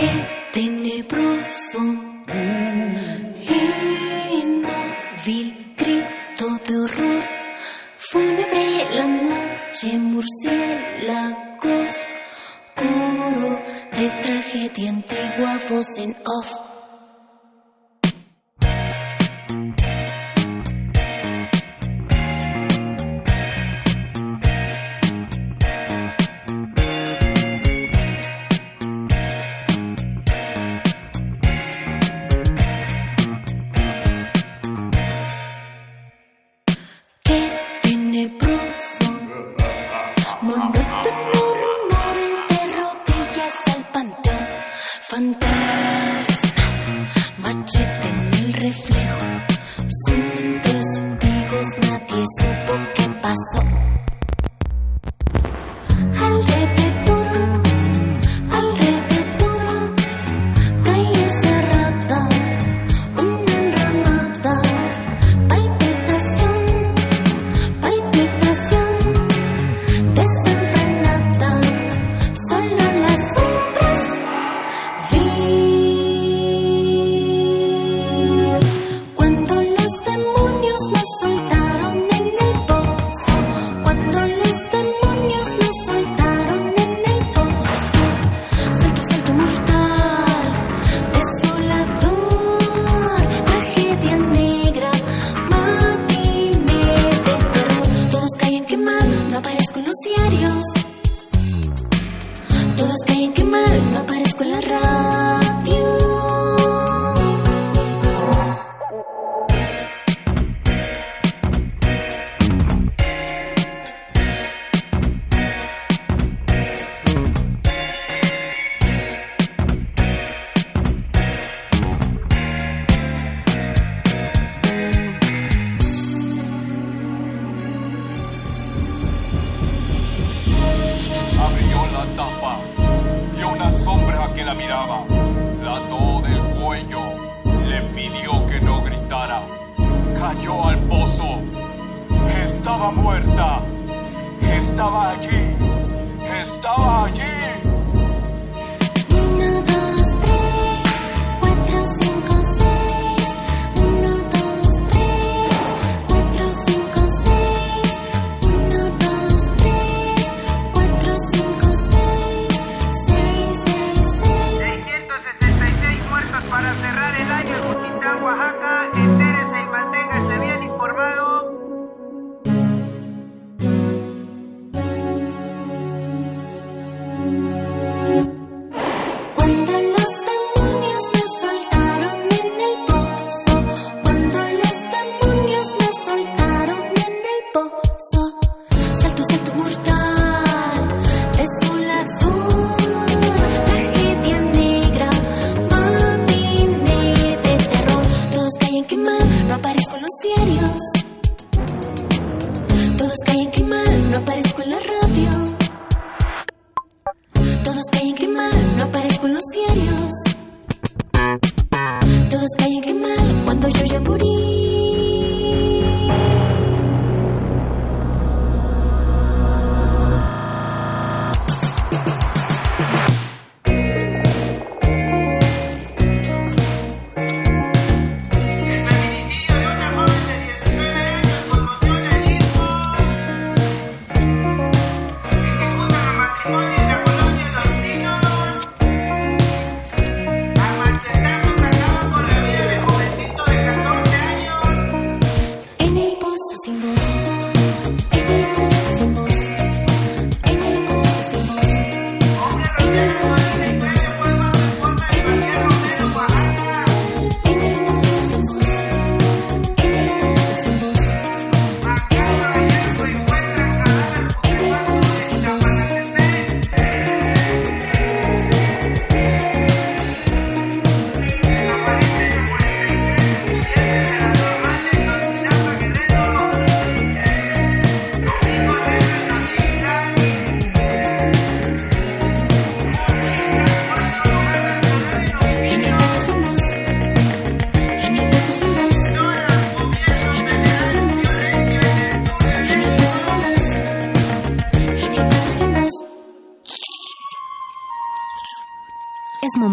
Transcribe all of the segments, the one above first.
Qué tenebroso, inmóvil grito de horror, fúnebre la noche, murciélagos, coro de tragedia antigua, voz en off.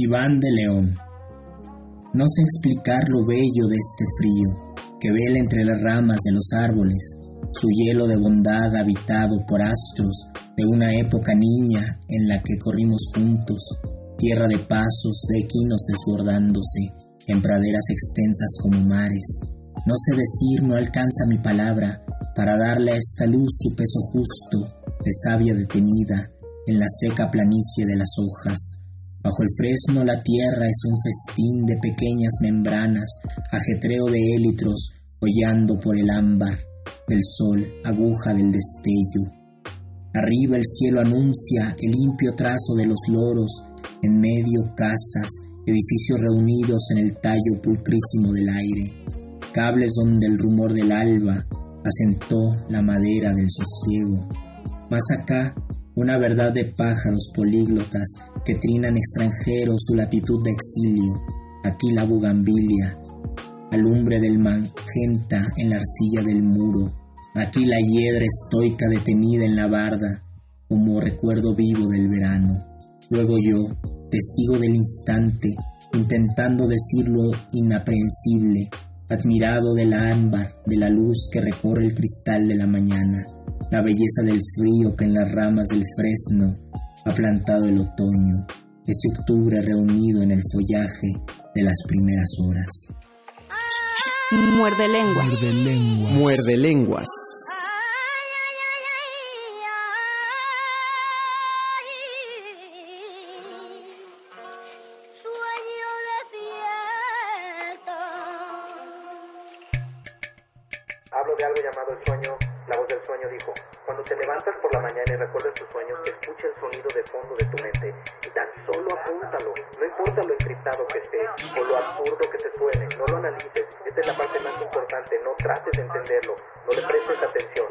Iván de León. No sé explicar lo bello de este frío que vela entre las ramas de los árboles, su hielo de bondad habitado por astros de una época niña en la que corrimos juntos, tierra de pasos, de equinos desbordándose, en praderas extensas como mares. No sé decir, no alcanza mi palabra para darle a esta luz su peso justo, de savia detenida, en la seca planicie de las hojas. Bajo el fresno la tierra es un festín de pequeñas membranas, ajetreo de élitros, hollando por el ámbar del sol, aguja del destello. Arriba el cielo anuncia el limpio trazo de los loros, en medio casas, edificios reunidos en el tallo pulcrísimo del aire, cables donde el rumor del alba asentó la madera del sosiego. Más acá una verdad de pájaros políglotas que trinan extranjeros su latitud de exilio. Aquí la bugambilia, alumbre del magenta en la arcilla del muro. Aquí la hiedra estoica detenida en la barda, como recuerdo vivo del verano. Luego yo, testigo del instante, intentando decir lo inaprehensible, admirado del ámbar, de la luz que recorre el cristal de la mañana la belleza del frío que en las ramas del fresno ha plantado el otoño, ese octubre reunido en el follaje de las primeras horas. Muerde lenguas. Muerde lenguas. Muerde lenguas. Por la mañana y recuerdas tus sueños, escucha el sonido de fondo de tu mente y tan solo apúntalo. No importa lo encriptado que esté o lo absurdo que te suene, no lo analices. Esta es la parte más importante, no trates de entenderlo, no le prestes atención.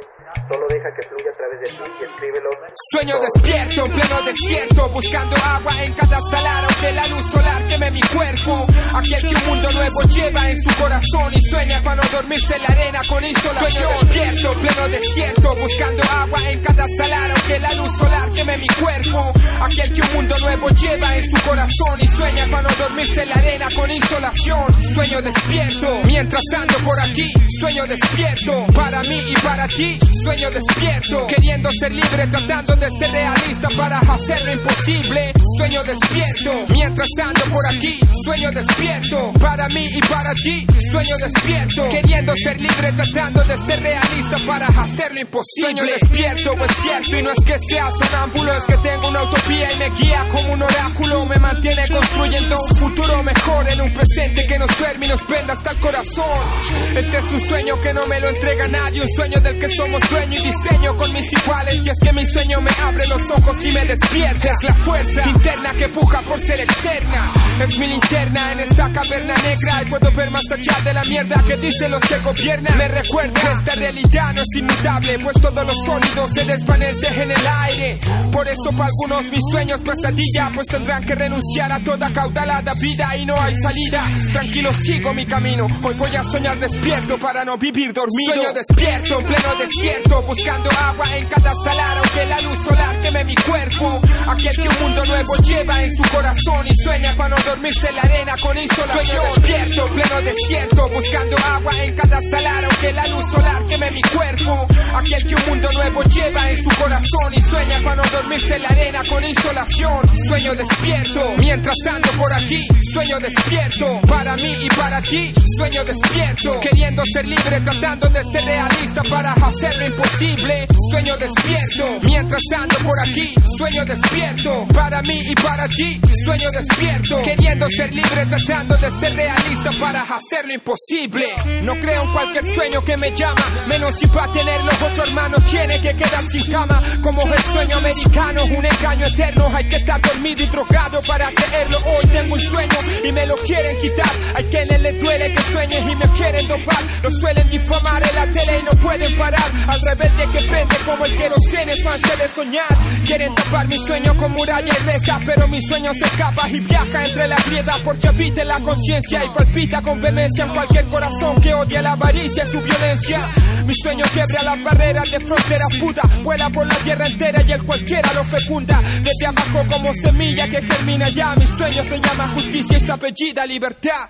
Solo deja que fluya a través de ti y escríbelo. Sueño despierto en pleno desierto, buscando agua en cada salar, aunque la luz solar queme mi cuerpo. Aquel que un mundo nuevo lleva en su corazón y sueña para no dormirse en la arena con insolación. Sueño despierto en pleno desierto, buscando agua en cada salar, aunque la luz solar queme mi cuerpo. Aquel que un mundo nuevo lleva en su corazón y sueña para no dormirse en la arena con insolación. Sueño despierto, mientras ando por aquí, sueño despierto, para mí y para ti, sueño despierto, queriendo ser libre, tratando de ser realista para hacer lo imposible. Sueño despierto, mientras ando por aquí, sueño despierto, para mí y para ti, sueño despierto, queriendo ser libre, tratando de ser realista para hacer lo imposible. Sueño despierto, es cierto, y no es que sea sonámbulo, es que tengo una utopía y me guía como un oráculo, me mantiene construyendo un futuro mejor en un presente que nos duerme y nos prenda hasta el corazón. Este es un sueño que no me lo entrega nadie, un sueño del que somos dueño y diseño con mis iguales, y es que mi sueño me abre los ojos y me despierta. Es la fuerza interna que puja por ser externa, es mi linterna en esta caverna negra y puedo ver más allá de la mierda que dicen los que gobiernan. Me recuerda que esta realidad no es inmutable, pues todos los sólidos se desvanecen en el aire. Por eso para algunos mis sueños pesadilla, pues tendrán que renunciar a toda caudalada vida y no hay salida. Tranquilo sigo mi camino, hoy voy a soñar despierto para no vivir dormido. Sueño despierto en pleno desierto, buscando agua en cada salar, aunque la luz solar queme mi cuerpo. Aquel que un mundo nuevo lleva en su corazón y sueña para no dormirse en la arena con insolación. Sueño despierto en pleno desierto, buscando agua en cada salar, aunque la luz solar queme mi cuerpo. Aquel que un mundo nuevo lleva en su corazón y sueña para no dormirse en la arena con insolación. Sueño despierto, mientras ando por aquí, sueño despierto. Para mí y para ti, sueño despierto. Queriendo ser libre, tratando de ser realista para hacer lo imposible. Sueño despierto. Mientras ando por aquí, sueño despierto. Para mí y para ti, sueño despierto. Queriendo ser libre, tratando de ser realista para hacer lo imposible. No creo en cualquier sueño que me llama, menos si para tenerlo otro hermano tiene que quedar sin cama. Como el sueño americano, un engaño eterno. Hay que estar dormido y drogado para creerlo. Hoy tengo un sueño y me lo quieren quitar. Hay quienes les duele que sueñes y me quieren dopar. Lo suelen difamar en la tele y no pueden parar. Al rebelde que prende como el que no tiene ansia de soñar. Quieren tapar mi sueño con muralla y reja, pero mi sueño se escapa y viaja entre las piedras porque habita la conciencia y palpita con vehemencia en cualquier corazón que odia la avaricia y su violencia. Mi sueño quiebra las barreras de fronteras puta, vuela por la tierra entera y el cualquiera lo fecunda. Desde abajo como semilla que germina ya, mi sueño se llama justicia y se apellida libertad.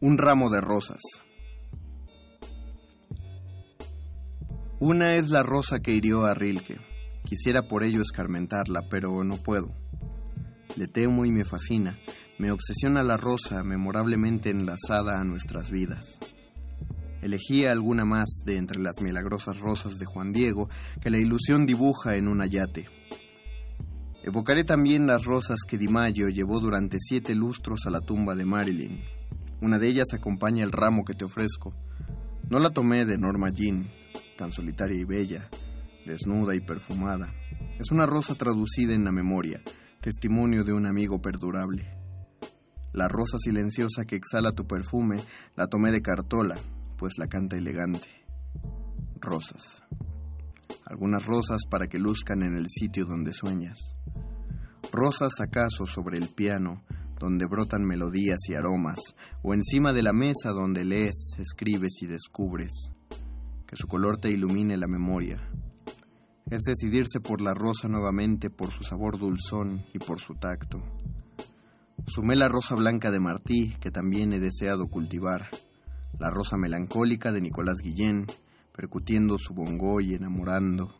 Un ramo de rosas. Una es la rosa que hirió a Rilke. Quisiera por ello escarmentarla, pero no puedo. Le temo y me fascina. Me obsesiona la rosa memorablemente enlazada a nuestras vidas. Elegí alguna más de entre las milagrosas rosas de Juan Diego que la ilusión dibuja en un ayate. Evocaré también las rosas que Di Maggio llevó durante siete lustros a la tumba de Marilyn. Una de ellas acompaña el ramo que te ofrezco. No la tomé de Norma Jean, tan solitaria y bella, desnuda y perfumada. Es una rosa traducida en la memoria, testimonio de un amigo perdurable. La rosa silenciosa que exhala tu perfume la tomé de Cartola, pues la canta elegante. Rosas. Algunas rosas para que luzcan en el sitio donde sueñas. Rosas acaso sobre el piano, donde brotan melodías y aromas, o encima de la mesa donde lees, escribes y descubres. Que su color te ilumine la memoria. Es decidirse por la rosa nuevamente por su sabor dulzón y por su tacto. Sumé la rosa blanca de Martí, que también he deseado cultivar, la rosa melancólica de Nicolás Guillén, percutiendo su bongo y enamorando.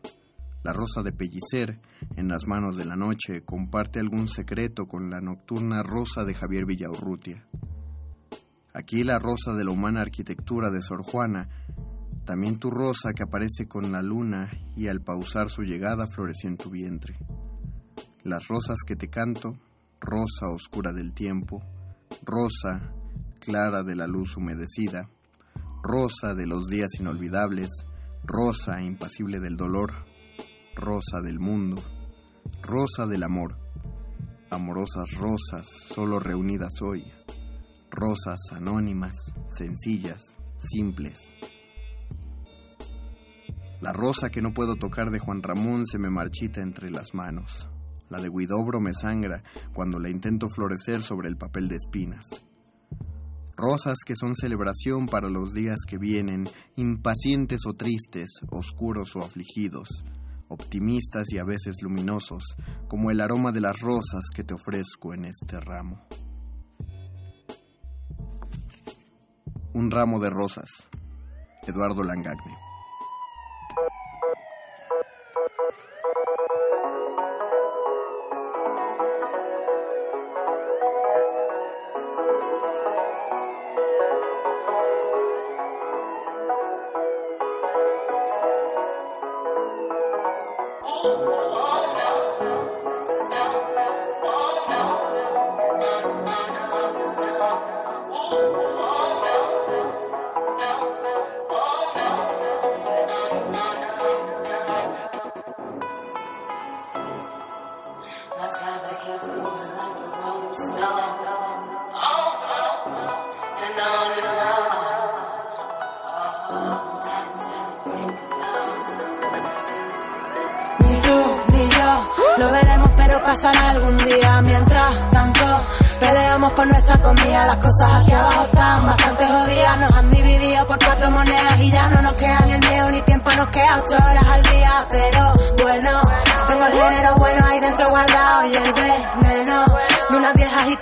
La rosa de Pellicer, en las manos de la noche, comparte algún secreto con la nocturna rosa de Javier Villaurrutia. Aquí la rosa de la humana arquitectura de Sor Juana, también tu rosa que aparece con la luna y al pausar su llegada floreció en tu vientre. Las rosas que te canto, rosa oscura del tiempo, rosa clara de la luz humedecida, rosa de los días inolvidables, rosa impasible del dolor, rosa del mundo, rosa del amor, amorosas rosas solo reunidas hoy, rosas anónimas, sencillas, simples. La rosa que no puedo tocar de Juan Ramón se me marchita entre las manos. La de Guidobro me sangra cuando la intento florecer sobre el papel de espinas. Rosas que son celebración para los días que vienen, impacientes o tristes, oscuros o afligidos, optimistas y a veces luminosos, como el aroma de las rosas que te ofrezco en este ramo. Un ramo de rosas. Eduardo Langagne. Ni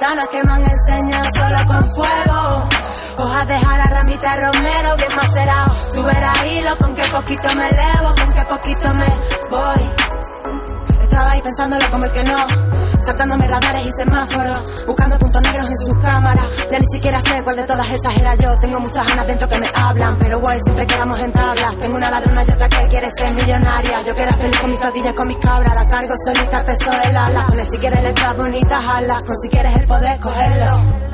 viejas gitanas que me han enseñado solo con fuego. Hojas de jala, ramita romero, bien macerado. Tú verás hilo, con qué poquito me elevo, con qué poquito me voy. Estaba ahí pensándolo como el que no saltándome radares y semáforos, buscando puntos negros en sus cámaras. Ya ni siquiera sé cuál de todas esas era yo. Tengo muchas ganas dentro que me hablan, pero guay, siempre quedamos en tablas. Tengo una ladrona y otra que quiere ser millonaria. Yo quiero feliz con mis rodillas, con mis cabras. La cargo solita, peso el ala. Con el si quieres letras bonitas, alas. Con si quieres el poder, cogerlo.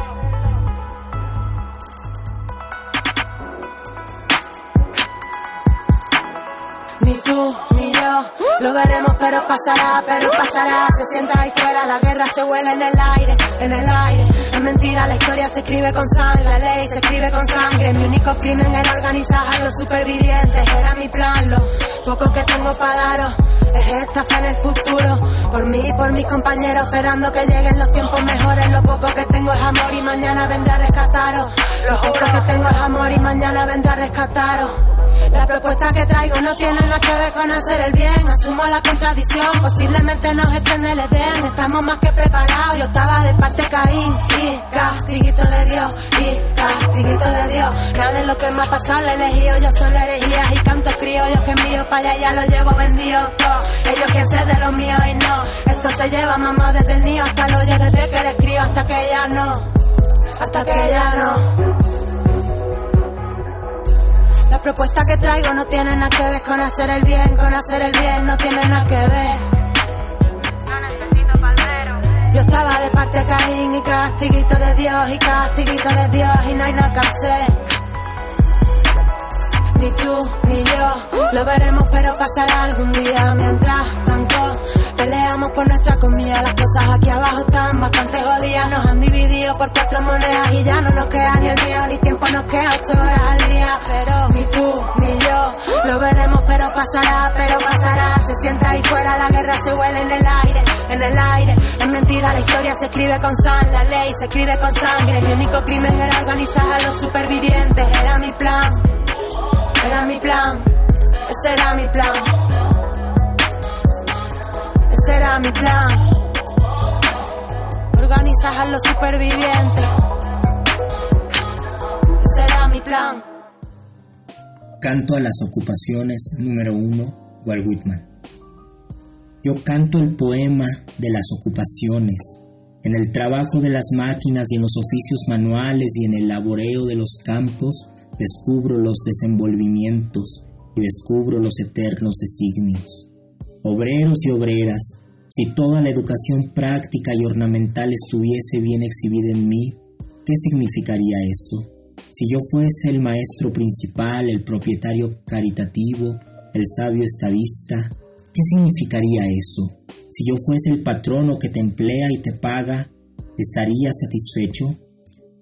Lo veremos pero pasará, pero pasará Se sienta ahí fuera, la guerra se huele en el aire, en el aire Es mentira, la historia se escribe con sangre, la ley se escribe con sangre Mi único crimen era organizar a los supervivientes Era mi plan, lo poco que tengo para daros es esta fe en el futuro, por mí y por mis compañeros, esperando que lleguen los tiempos mejores. Lo poco que tengo es amor y mañana vendrá a rescataros. Lo poco que tengo es amor y mañana vendrá a rescataros. La propuesta que traigo no tiene nada que ver con hacer el bien. Asumo la contradicción, posiblemente nos echen el Edén. Estamos más que preparados. Yo estaba de parte Caín y castiguito de Dios y castiguito de Dios. Nada de lo que me ha pasado le elegido. Yo solo herejías y canto criollos que envío para allá ya lo llevo vendido todo. Ellos que sé de lo mío y no. Esto se lleva mamá desde el niño hasta el hoyo desde que eres crío hasta que ya no. Hasta que ya no. La propuesta que traigo no tiene nada que ver con hacer el bien, con hacer el bien no tiene nada que ver. No necesito palmero. Yo estaba de parte de Caín y castiguito de Dios y castiguito de Dios y no hay nada que hacer. Ni tú ni yo lo veremos pero pasará algún día mientras peleamos por nuestra comida. Las cosas aquí abajo están bastante jodidas. Nos han dividido por cuatro monedas y ya no nos queda ni el mío ni tiempo nos queda ocho al día. Pero ni tú ni yo lo veremos pero pasará pero pasará. Se sienta ahí fuera la guerra se huele en el aire en el aire. Es mentira la historia se escribe con sangre la ley se escribe con sangre. Mi único crimen era organizar a los supervivientes. Era mi plan era mi plan, ese era mi plan. Ese era mi plan. Organizar a los supervivientes. Ese era mi plan. Canto a las ocupaciones número uno, Walt Whitman. Yo canto el poema de las ocupaciones, en el trabajo de las máquinas y en los oficios manuales y en el laboreo de los campos, descubro los desenvolvimientos y descubro los eternos designios. Obreros y obreras, si toda la educación práctica y ornamental estuviese bien exhibida en mí, ¿qué significaría eso? Si yo fuese el maestro principal, el propietario caritativo, el sabio estadista, ¿qué significaría eso? Si yo fuese el patrono que te emplea y te paga, ¿estaría satisfecho?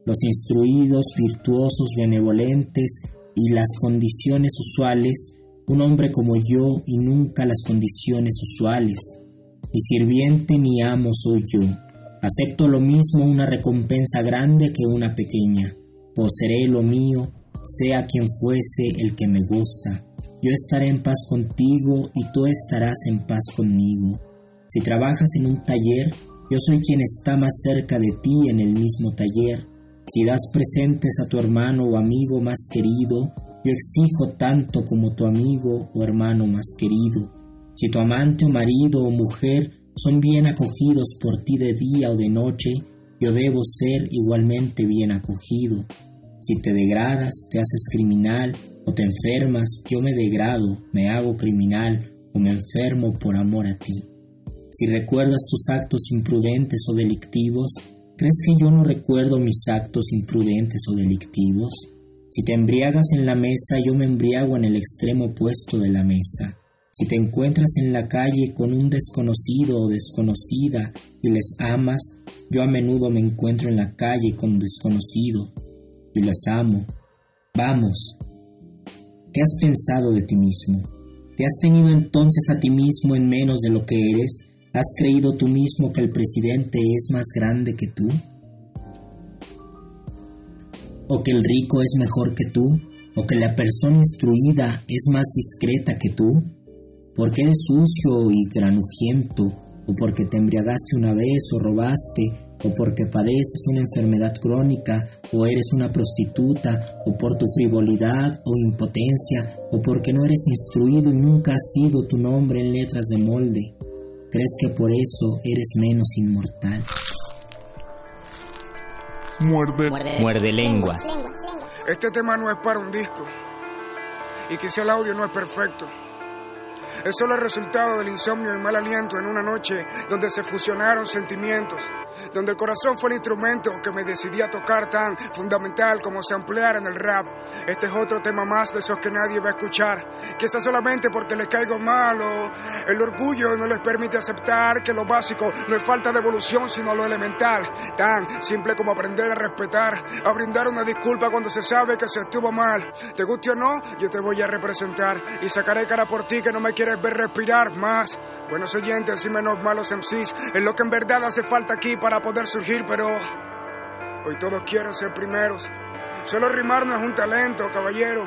los instruidos, virtuosos, benevolentes y las condiciones usuales, un hombre como yo y nunca las condiciones usuales. Ni sirviente ni amo soy yo. Acepto lo mismo una recompensa grande que una pequeña. Poseeré lo mío, sea quien fuese el que me goza. Yo estaré en paz contigo y tú estarás en paz conmigo. Si trabajas en un taller, yo soy quien está más cerca de ti en el mismo taller. Si das presentes a tu hermano o amigo más querido, yo exijo tanto como tu amigo o hermano más querido. Si tu amante o marido o mujer son bien acogidos por ti de día o de noche, yo debo ser igualmente bien acogido. Si te degradas, te haces criminal o te enfermas, yo me degrado, me hago criminal o me enfermo por amor a ti. Si recuerdas tus actos imprudentes o delictivos, ¿Crees que yo no recuerdo mis actos imprudentes o delictivos? Si te embriagas en la mesa, yo me embriago en el extremo opuesto de la mesa. Si te encuentras en la calle con un desconocido o desconocida y les amas, yo a menudo me encuentro en la calle con desconocido y les amo. Vamos. ¿Qué has pensado de ti mismo? ¿Te has tenido entonces a ti mismo en menos de lo que eres? ¿Has creído tú mismo que el presidente es más grande que tú? ¿O que el rico es mejor que tú? ¿O que la persona instruida es más discreta que tú? ¿Porque eres sucio y granujiento? ¿O porque te embriagaste una vez o robaste? ¿O porque padeces una enfermedad crónica? ¿O eres una prostituta? ¿O por tu frivolidad o impotencia? ¿O porque no eres instruido y nunca has sido tu nombre en letras de molde? crees que por eso eres menos inmortal. Muerde. Muerde lenguas. Este tema no es para un disco. Y quizá el audio no es perfecto. Es solo el resultado del insomnio y mal aliento en una noche donde se fusionaron sentimientos, donde el corazón fue el instrumento que me decidí a tocar tan fundamental como se ampliara en el rap. Este es otro tema más de esos que nadie va a escuchar, quizás solamente porque le caigo malo. El orgullo no les permite aceptar que lo básico no es falta de evolución, sino lo elemental, tan simple como aprender a respetar, a brindar una disculpa cuando se sabe que se estuvo mal. Te guste o no, yo te voy a representar y sacaré cara por ti que no me quieres ver respirar más. Buenos oyentes y menos malos MCs, es lo que en verdad hace falta aquí para poder surgir, pero hoy todos quieren ser primeros. Solo rimar no es un talento, caballero.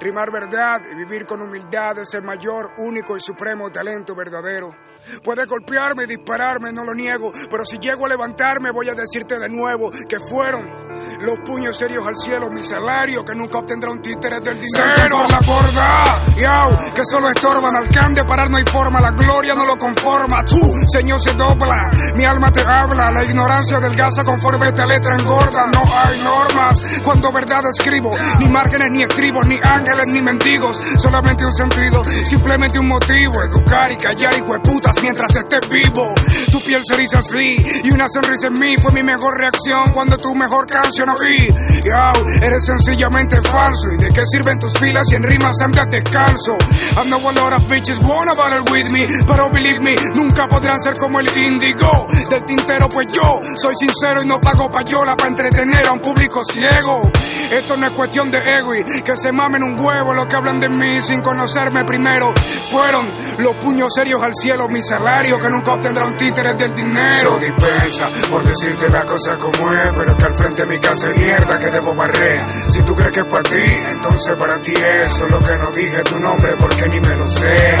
Rimar verdad y vivir con humildad es el mayor, único y supremo talento verdadero. Puedes golpearme dispararme, no lo niego, pero si llego a levantarme voy a decirte de nuevo que fueron los puños serios al cielo, mi salario, que nunca obtendrá un títere del dinero. por la borda, yao, que solo estorban, al can de parar no hay forma, la gloria no lo conforma, tú, señor, se dobla, mi alma te habla, la ignorancia delgaza conforme esta letra engorda, no hay normas, cuando verdad escribo, ni márgenes, ni estribos, ni ángeles, ni mendigos, solamente un sentido, simplemente un motivo, educar y callar, hijo de putas, mientras estés vivo, tu piel se eriza así, y una sonrisa en mí fue mi mejor reacción cuando tu mejor canción oí, Yao, eres sencillamente falso, y de qué sirven tus filas si en rimas andas descalzo, I know a lot of bitches wanna battle with me, pero believe me, nunca podrán ser como el índigo del tintero, pues yo soy sincero y no pago payola para entretener a un público ciego. Esto no es cuestión de ego y que se mamen un huevo lo que hablan de mí sin conocerme primero. Fueron los puños serios al cielo, mi salario que nunca obtendrá un títere del dinero. So dispensa por decirte la cosa como es, pero que al frente de mi hay mierda que debo barrer. Si tú crees que es para ti, entonces para ti es solo que no dije tu nombre porque ni me lo sé.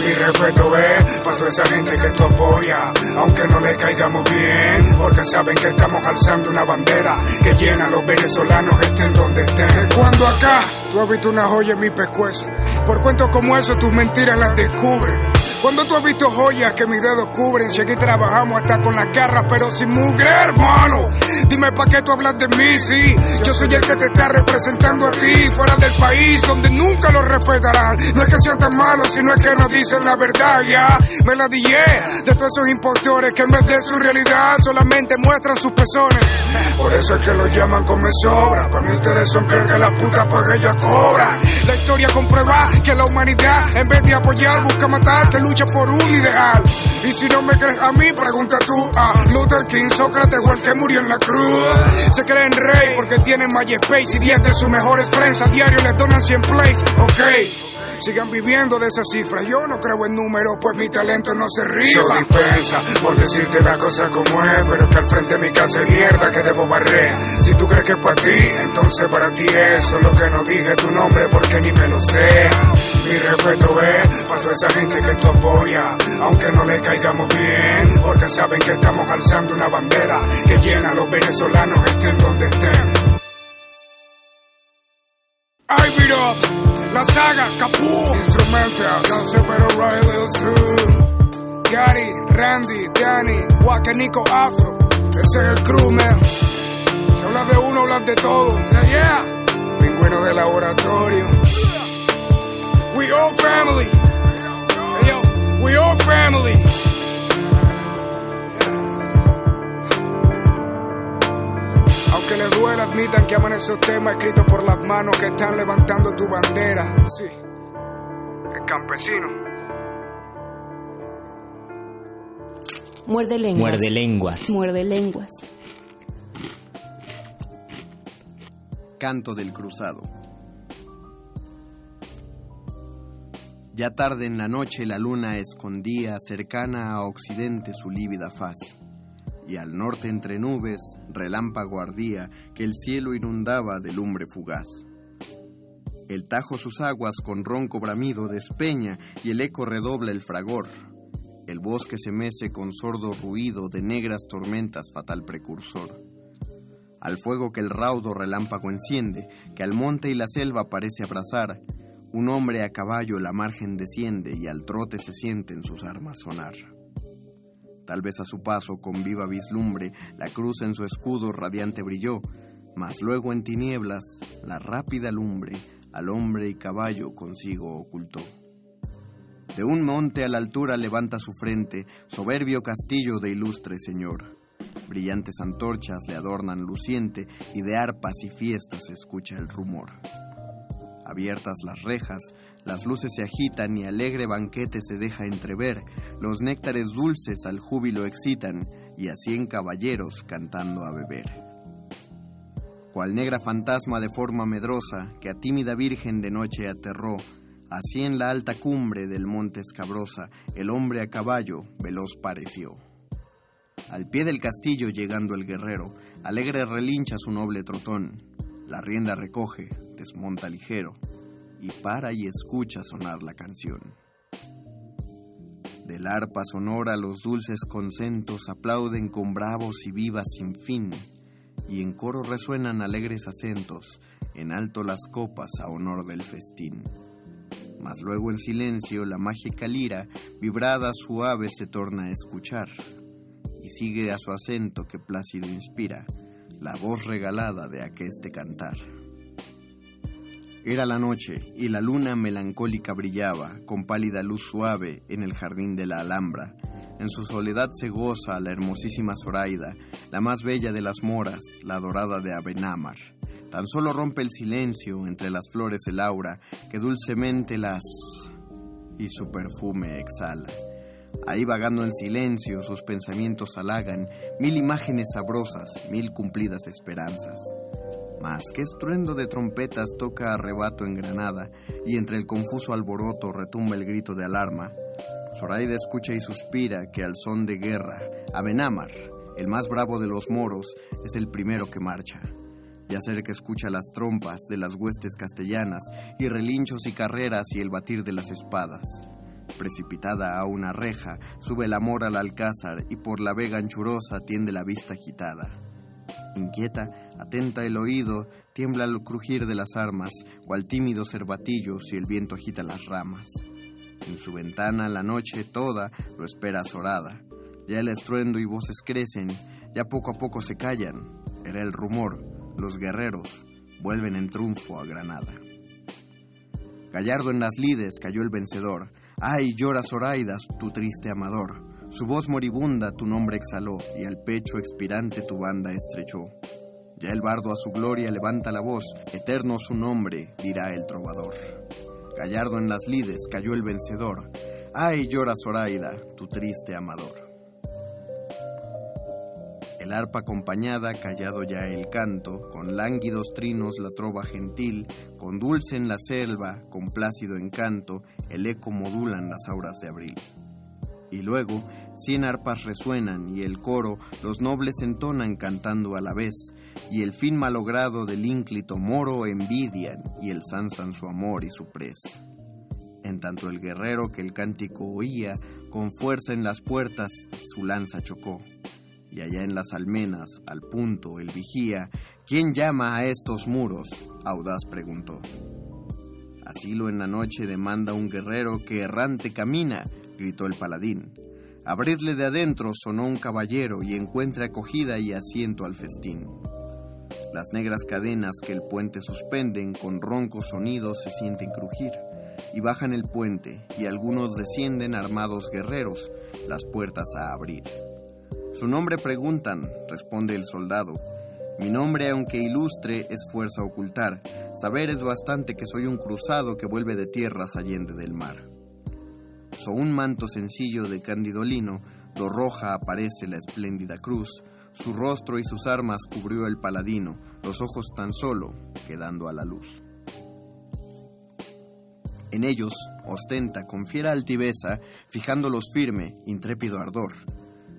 Mi respeto es para toda esa gente que tú apoya, aunque no le caigamos bien, porque saben que estamos alzando una bandera que llena a los venezolanos estén donde estén. Cuando acá tú visto una joya en mi pescuezo, por cuentos como eso tus mentiras las descubres. Cuando tú has visto joyas que mis dedos cubren, si aquí trabajamos hasta con las garras, pero sin mugre, hermano. Dime pa' qué tú hablas de mí, sí. Yo soy el que te está representando a ti, fuera del país, donde nunca lo respetarán. No es que sean tan malos, sino es que no dicen la verdad, ya. Me la dije de todos esos impostores que en vez de su realidad solamente muestran sus pezones. Por eso es que lo llaman con sobra. Para mí ustedes son peor la puta, pues ella cobra. La historia comprueba que la humanidad, en vez de apoyar, busca matar, que lucha por un ideal. Y si no me crees a mí, pregunta tú a Luther King, Sócrates o el que murió en la cruz. Se creen rey porque tienen MySpace y 10 de sus mejores friends a diario les donan 100 plays. Ok. Sigan viviendo de esa cifra. Yo no creo en números, pues mi talento no se rifa. So dispensa por decirte la cosa como es, pero que al frente de mi casa hay mierda que debo barrer. Si tú crees que es para ti, entonces para ti es solo que no dije tu nombre porque ni me lo sé. Mi respeto es para toda esa gente que tú apoya, aunque no le caigamos bien, porque saben que estamos alzando una bandera que llena a los venezolanos estén donde estén. I beat up, la saga, Capú, Instrumental, Cancepero Riley Azul, Gary, Randy, Danny, Nico Afro, ese es el crew, man. Si hablas de uno, hablas de todo, yeah, yeah. Pingüino de laboratorio. We all family. Yo, we all family. Aunque les duela, admitan que aman esos temas escritos por las manos que están levantando tu bandera. Sí, el campesino. Muerde lenguas. Muerde lenguas. Muerde lenguas. Canto del Cruzado. Ya tarde en la noche la luna escondía cercana a occidente su lívida faz, y al norte entre nubes relámpago ardía que el cielo inundaba de lumbre fugaz. El Tajo sus aguas con ronco bramido despeña y el eco redobla el fragor. El bosque se mece con sordo ruido de negras tormentas fatal precursor. Al fuego que el raudo relámpago enciende, que al monte y la selva parece abrazar, un hombre a caballo la margen desciende y al trote se sienten sus armas sonar. Tal vez a su paso, con viva vislumbre, la cruz en su escudo radiante brilló, mas luego en tinieblas, la rápida lumbre al hombre y caballo consigo ocultó. De un monte a la altura levanta su frente, soberbio castillo de ilustre señor. Brillantes antorchas le adornan luciente y de arpas y fiestas se escucha el rumor. Abiertas las rejas, las luces se agitan y alegre banquete se deja entrever, los néctares dulces al júbilo excitan y a cien caballeros cantando a beber. Cual negra fantasma de forma medrosa que a tímida virgen de noche aterró, así en la alta cumbre del monte escabrosa el hombre a caballo veloz pareció. Al pie del castillo llegando el guerrero, alegre relincha su noble trotón, la rienda recoge, desmonta ligero, y para y escucha sonar la canción. Del arpa sonora los dulces concentos aplauden con bravos y vivas sin fin, y en coro resuenan alegres acentos, en alto las copas a honor del festín. Mas luego en silencio la mágica lira, vibrada suave, se torna a escuchar, y sigue a su acento que plácido inspira, la voz regalada de aqueste cantar. Era la noche y la luna melancólica brillaba con pálida luz suave en el jardín de la Alhambra. En su soledad se goza la hermosísima Zoraida, la más bella de las moras, la dorada de Abenámar. Tan solo rompe el silencio entre las flores el aura que dulcemente las y su perfume exhala. Ahí vagando en silencio sus pensamientos halagan mil imágenes sabrosas, mil cumplidas esperanzas. Mas qué estruendo de trompetas toca arrebato en Granada, y entre el confuso alboroto retumba el grito de alarma. Zoraida escucha y suspira que al son de guerra, Abenámar, el más bravo de los moros, es el primero que marcha. Ya cerca escucha las trompas de las huestes castellanas, y relinchos y carreras y el batir de las espadas. Precipitada a una reja, sube el amor al alcázar y por la vega anchurosa tiende la vista agitada. Inquieta, atenta el oído, tiembla al crujir de las armas, cual tímido cervatillo si el viento agita las ramas. En su ventana la noche toda lo espera azorada. Ya el estruendo y voces crecen, ya poco a poco se callan. Era el rumor, los guerreros vuelven en triunfo a Granada. Gallardo en las lides cayó el vencedor. Ay, llora Zoraida, tu triste amador. Su voz moribunda tu nombre exhaló y al pecho expirante tu banda estrechó. Ya el bardo a su gloria levanta la voz, eterno su nombre, dirá el trovador. Gallardo en las lides cayó el vencedor. Ay, llora Zoraida, tu triste amador. El arpa acompañada, callado ya el canto, con lánguidos trinos la trova gentil, con dulce en la selva, con plácido encanto, el eco modulan las auras de abril. Y luego, cien arpas resuenan y el coro los nobles entonan cantando a la vez, y el fin malogrado del ínclito moro envidian y el sansan su amor y su prez. En tanto el guerrero que el cántico oía, con fuerza en las puertas su lanza chocó, y allá en las almenas, al punto, el vigía, ¿quién llama a estos muros? audaz preguntó. Asilo en la noche demanda un guerrero que errante camina, gritó el paladín. Abridle de adentro, sonó un caballero, y encuentre acogida y asiento al festín. Las negras cadenas que el puente suspenden con roncos sonidos se sienten crujir, y bajan el puente, y algunos descienden armados guerreros, las puertas a abrir. Su nombre preguntan, responde el soldado. Mi nombre, aunque ilustre, es fuerza ocultar. Saber es bastante que soy un cruzado que vuelve de tierras allende del mar. So un manto sencillo de cándido lino, do roja aparece la espléndida cruz. Su rostro y sus armas cubrió el paladino, los ojos tan solo quedando a la luz. En ellos ostenta con fiera altiveza, fijándolos firme, intrépido ardor,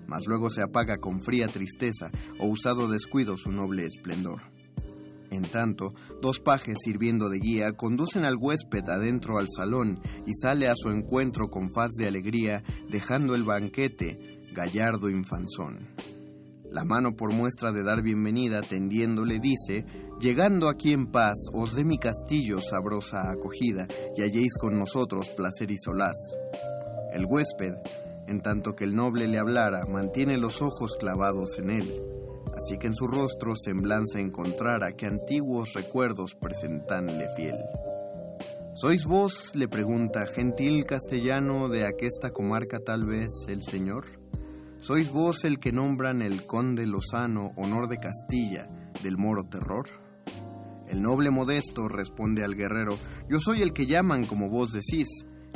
mas luego se apaga con fría tristeza o usado descuido su noble esplendor. En tanto, dos pajes sirviendo de guía conducen al huésped adentro al salón y sale a su encuentro con faz de alegría, dejando el banquete gallardo infanzón. La mano por muestra de dar bienvenida tendiéndole dice, llegando aquí en paz os dé mi castillo sabrosa acogida y halléis con nosotros placer y solaz. El huésped, En tanto que el noble le hablara, mantiene los ojos clavados en él. Así que en su rostro semblanza encontrara que antiguos recuerdos presentanle fiel. ¿Sois vos, le pregunta, gentil castellano de aquesta comarca tal vez el señor? ¿Sois vos el que nombran el conde Lozano, honor de Castilla, del moro terror? El noble modesto responde al guerrero, yo soy el que llaman como vos decís,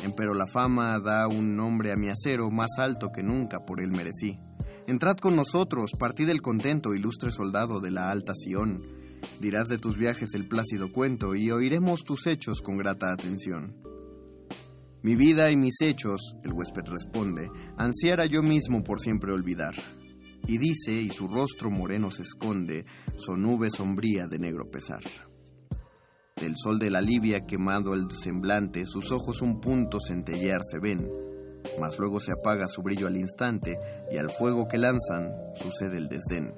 empero la fama da un nombre a mi acero más alto que nunca por él merecí. Entrad con nosotros, partid el contento, ilustre soldado de la alta Sión. Dirás de tus viajes el plácido cuento y oiremos tus hechos con grata atención. Mi vida y mis hechos, el huésped responde, ansiara yo mismo por siempre olvidar. Y dice, y su rostro moreno se esconde, su nube sombría de negro pesar. Del sol de la Libia quemado el semblante, sus ojos un punto centellear se ven, mas luego se apaga su brillo al instante, y al fuego que lanzan sucede el desdén.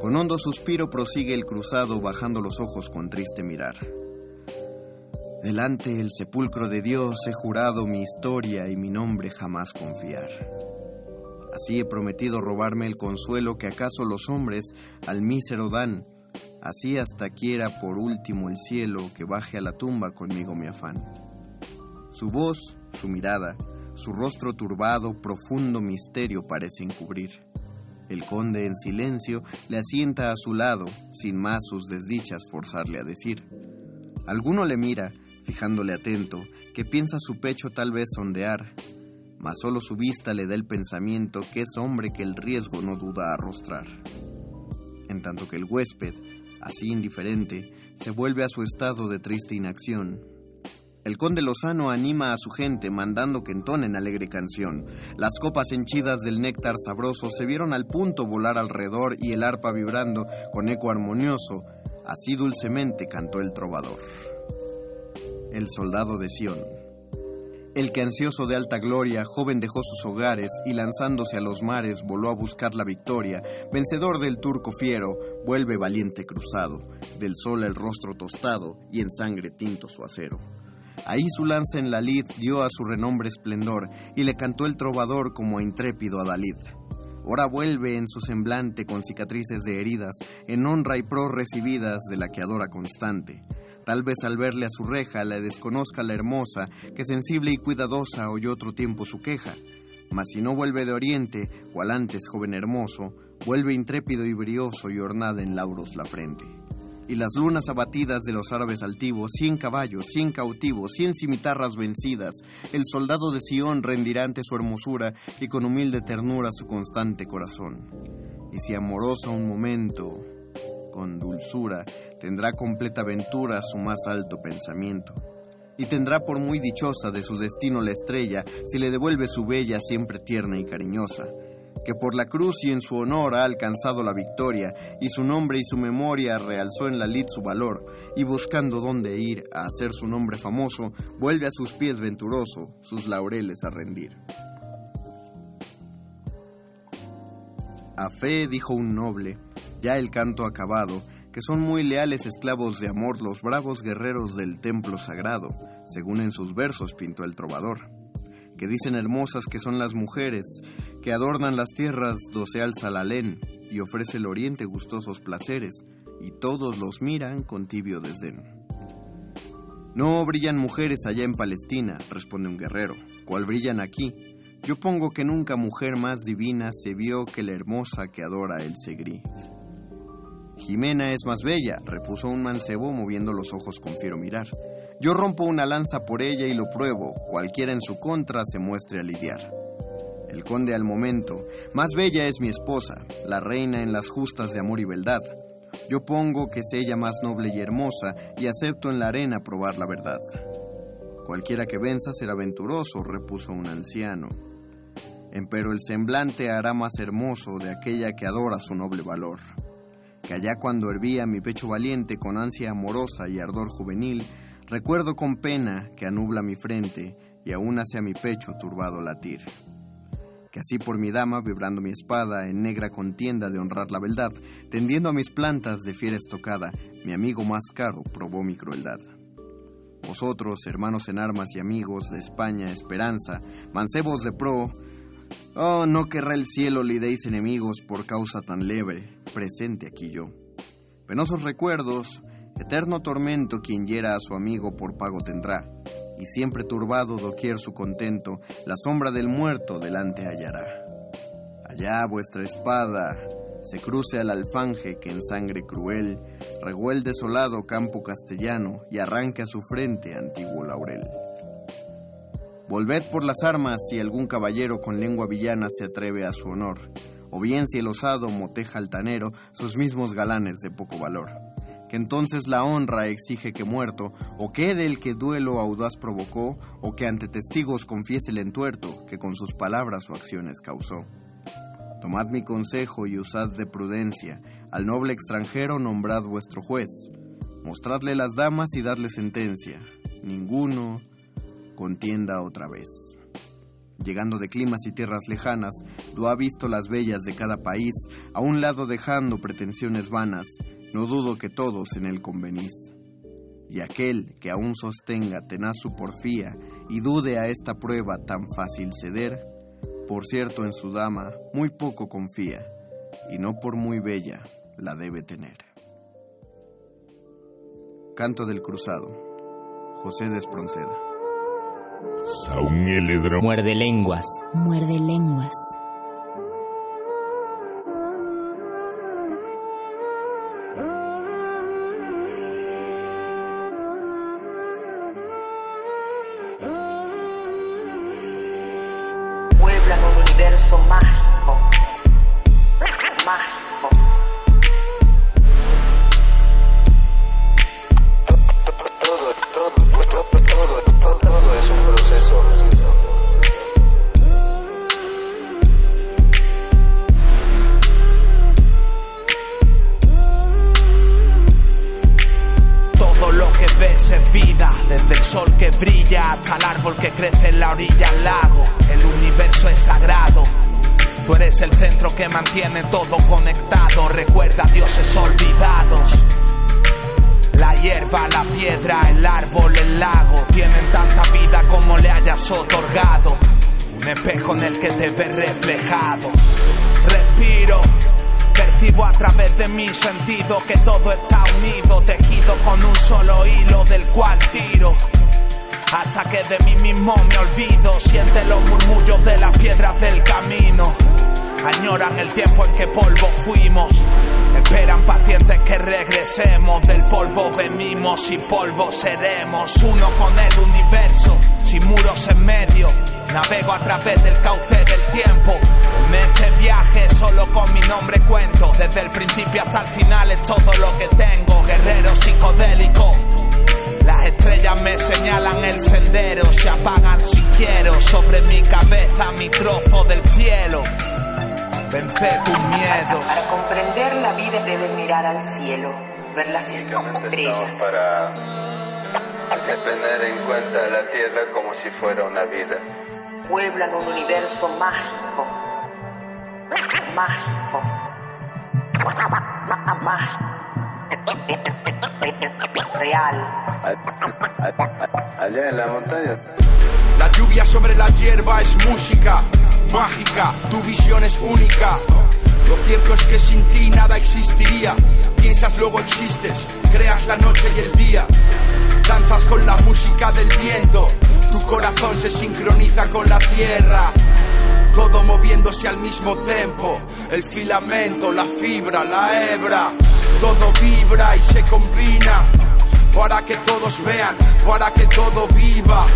Con hondo suspiro prosigue el cruzado, bajando los ojos con triste mirar. Delante el sepulcro de Dios he jurado mi historia y mi nombre jamás confiar. Así he prometido robarme el consuelo que acaso los hombres al mísero dan, así hasta quiera por último el cielo que baje a la tumba conmigo mi afán. Su voz, su mirada, su rostro turbado, profundo misterio parece encubrir. El conde en silencio le asienta a su lado, sin más sus desdichas forzarle a decir. Alguno le mira, fijándole atento, que piensa su pecho tal vez sondear, mas solo su vista le da el pensamiento que es hombre que el riesgo no duda arrostrar. En tanto que el huésped, así indiferente, se vuelve a su estado de triste inacción. El conde Lozano anima a su gente mandando que entonen alegre canción. Las copas henchidas del néctar sabroso se vieron al punto volar alrededor y el arpa vibrando con eco armonioso, así dulcemente cantó el trovador. El soldado de Sión. El que ansioso de alta gloria, joven dejó sus hogares y lanzándose a los mares voló a buscar la victoria, vencedor del turco fiero, vuelve valiente cruzado, del sol el rostro tostado y en sangre tinto su acero. Ahí su lanza en la lid dio a su renombre esplendor y le cantó el trovador como a intrépido Adalid. Ora vuelve en su semblante con cicatrices de heridas, en honra y pro recibidas de la que adora constante. Tal vez al verle a su reja le desconozca la hermosa, que sensible y cuidadosa oyó otro tiempo su queja. Mas si no vuelve de oriente, cual antes joven hermoso, vuelve intrépido y brioso y ornada en lauros la frente. Y las lunas abatidas de los árabes altivos, cien caballos, cien cautivos, cien cimitarras vencidas, el soldado de Sión rendirá ante su hermosura y con humilde ternura su constante corazón. Y si amorosa un momento, con dulzura, tendrá completa ventura su más alto pensamiento. Y tendrá por muy dichosa de su destino la estrella, si le devuelve su bella siempre tierna y cariñosa, que por la cruz y en su honor ha alcanzado la victoria, y su nombre y su memoria realzó en la lid su valor, y buscando dónde ir a hacer su nombre famoso, vuelve a sus pies venturoso sus laureles a rendir. A fe, dijo un noble, ya el canto acabado, que son muy leales esclavos de amor los bravos guerreros del templo sagrado, según en sus versos pintó el trovador, que dicen hermosas que son las mujeres, que adornan las tierras do se alza la len, y ofrece el oriente gustosos placeres, y todos los miran con tibio desdén. No brillan mujeres allá en Palestina, responde un guerrero, cual brillan aquí. Yo pongo que nunca mujer más divina se vio que la hermosa que adora el segrí. Jimena es más bella, repuso un mancebo moviendo los ojos con fiero mirar. Yo rompo una lanza por ella y lo pruebo, cualquiera en su contra se muestre a lidiar. El conde al momento, más bella es mi esposa, la reina en las justas de amor y beldad. Yo pongo que es ella más noble y hermosa, y acepto en la arena probar la verdad. Cualquiera que venza será venturoso, repuso un anciano. Empero el semblante hará más hermoso de aquella que adora su noble valor que allá cuando hervía mi pecho valiente con ansia amorosa y ardor juvenil, recuerdo con pena que anubla mi frente y aún hace a mi pecho turbado latir. Que así por mi dama, vibrando mi espada en negra contienda de honrar la verdad, tendiendo a mis plantas de fiera estocada, mi amigo más caro probó mi crueldad. Vosotros, hermanos en armas y amigos de España, esperanza, mancebos de pro, Oh, no querrá el cielo lideis enemigos por causa tan leve, presente aquí yo. Penosos recuerdos, eterno tormento quien hiera a su amigo por pago tendrá, y siempre turbado doquier su contento, la sombra del muerto delante hallará. Allá vuestra espada se cruce al alfanje que en sangre cruel regó el desolado campo castellano y arranque a su frente antiguo laurel. Volved por las armas si algún caballero con lengua villana se atreve a su honor, o bien si el osado moteja altanero sus mismos galanes de poco valor. Que entonces la honra exige que muerto, o quede el que duelo audaz provocó, o que ante testigos confiese el entuerto que con sus palabras o acciones causó. Tomad mi consejo y usad de prudencia, al noble extranjero nombrad vuestro juez, mostradle las damas y dadle sentencia, ninguno contienda otra vez. Llegando de climas y tierras lejanas, lo ha visto las bellas de cada país, a un lado dejando pretensiones vanas, no dudo que todos en él convenís. Y aquel que aún sostenga tenaz su porfía y dude a esta prueba tan fácil ceder, por cierto en su dama muy poco confía, y no por muy bella la debe tener. Canto del Cruzado, José de Espronceda. Muerde lenguas. Muerde lenguas. Venimos y polvo seremos. Uno con el universo, sin muros en medio. Navego a través del cauce del tiempo. En este viaje solo con mi nombre cuento. Desde el principio hasta el final es todo lo que tengo. Guerrero psicodélico. Las estrellas me señalan el sendero, se apagan si quiero. Sobre mi cabeza mi trozo del cielo. Vence tu miedo. Para comprender la vida debes mirar al cielo, ver las estrellas. para tener en cuenta la tierra como si fuera una vida. Pueblan un universo mágico. Mágico. Mágico. Real. Allá en la montaña. Lluvia sobre la hierba es música mágica, tu visión es única. Lo cierto es que sin ti nada existiría. Piensas, luego existes, creas la noche y el día. Danzas con la música del viento, tu corazón se sincroniza con la tierra. Todo moviéndose al mismo tiempo, el filamento, la fibra, la hebra, todo vibra y se combina para que todos vean, para que todo viva.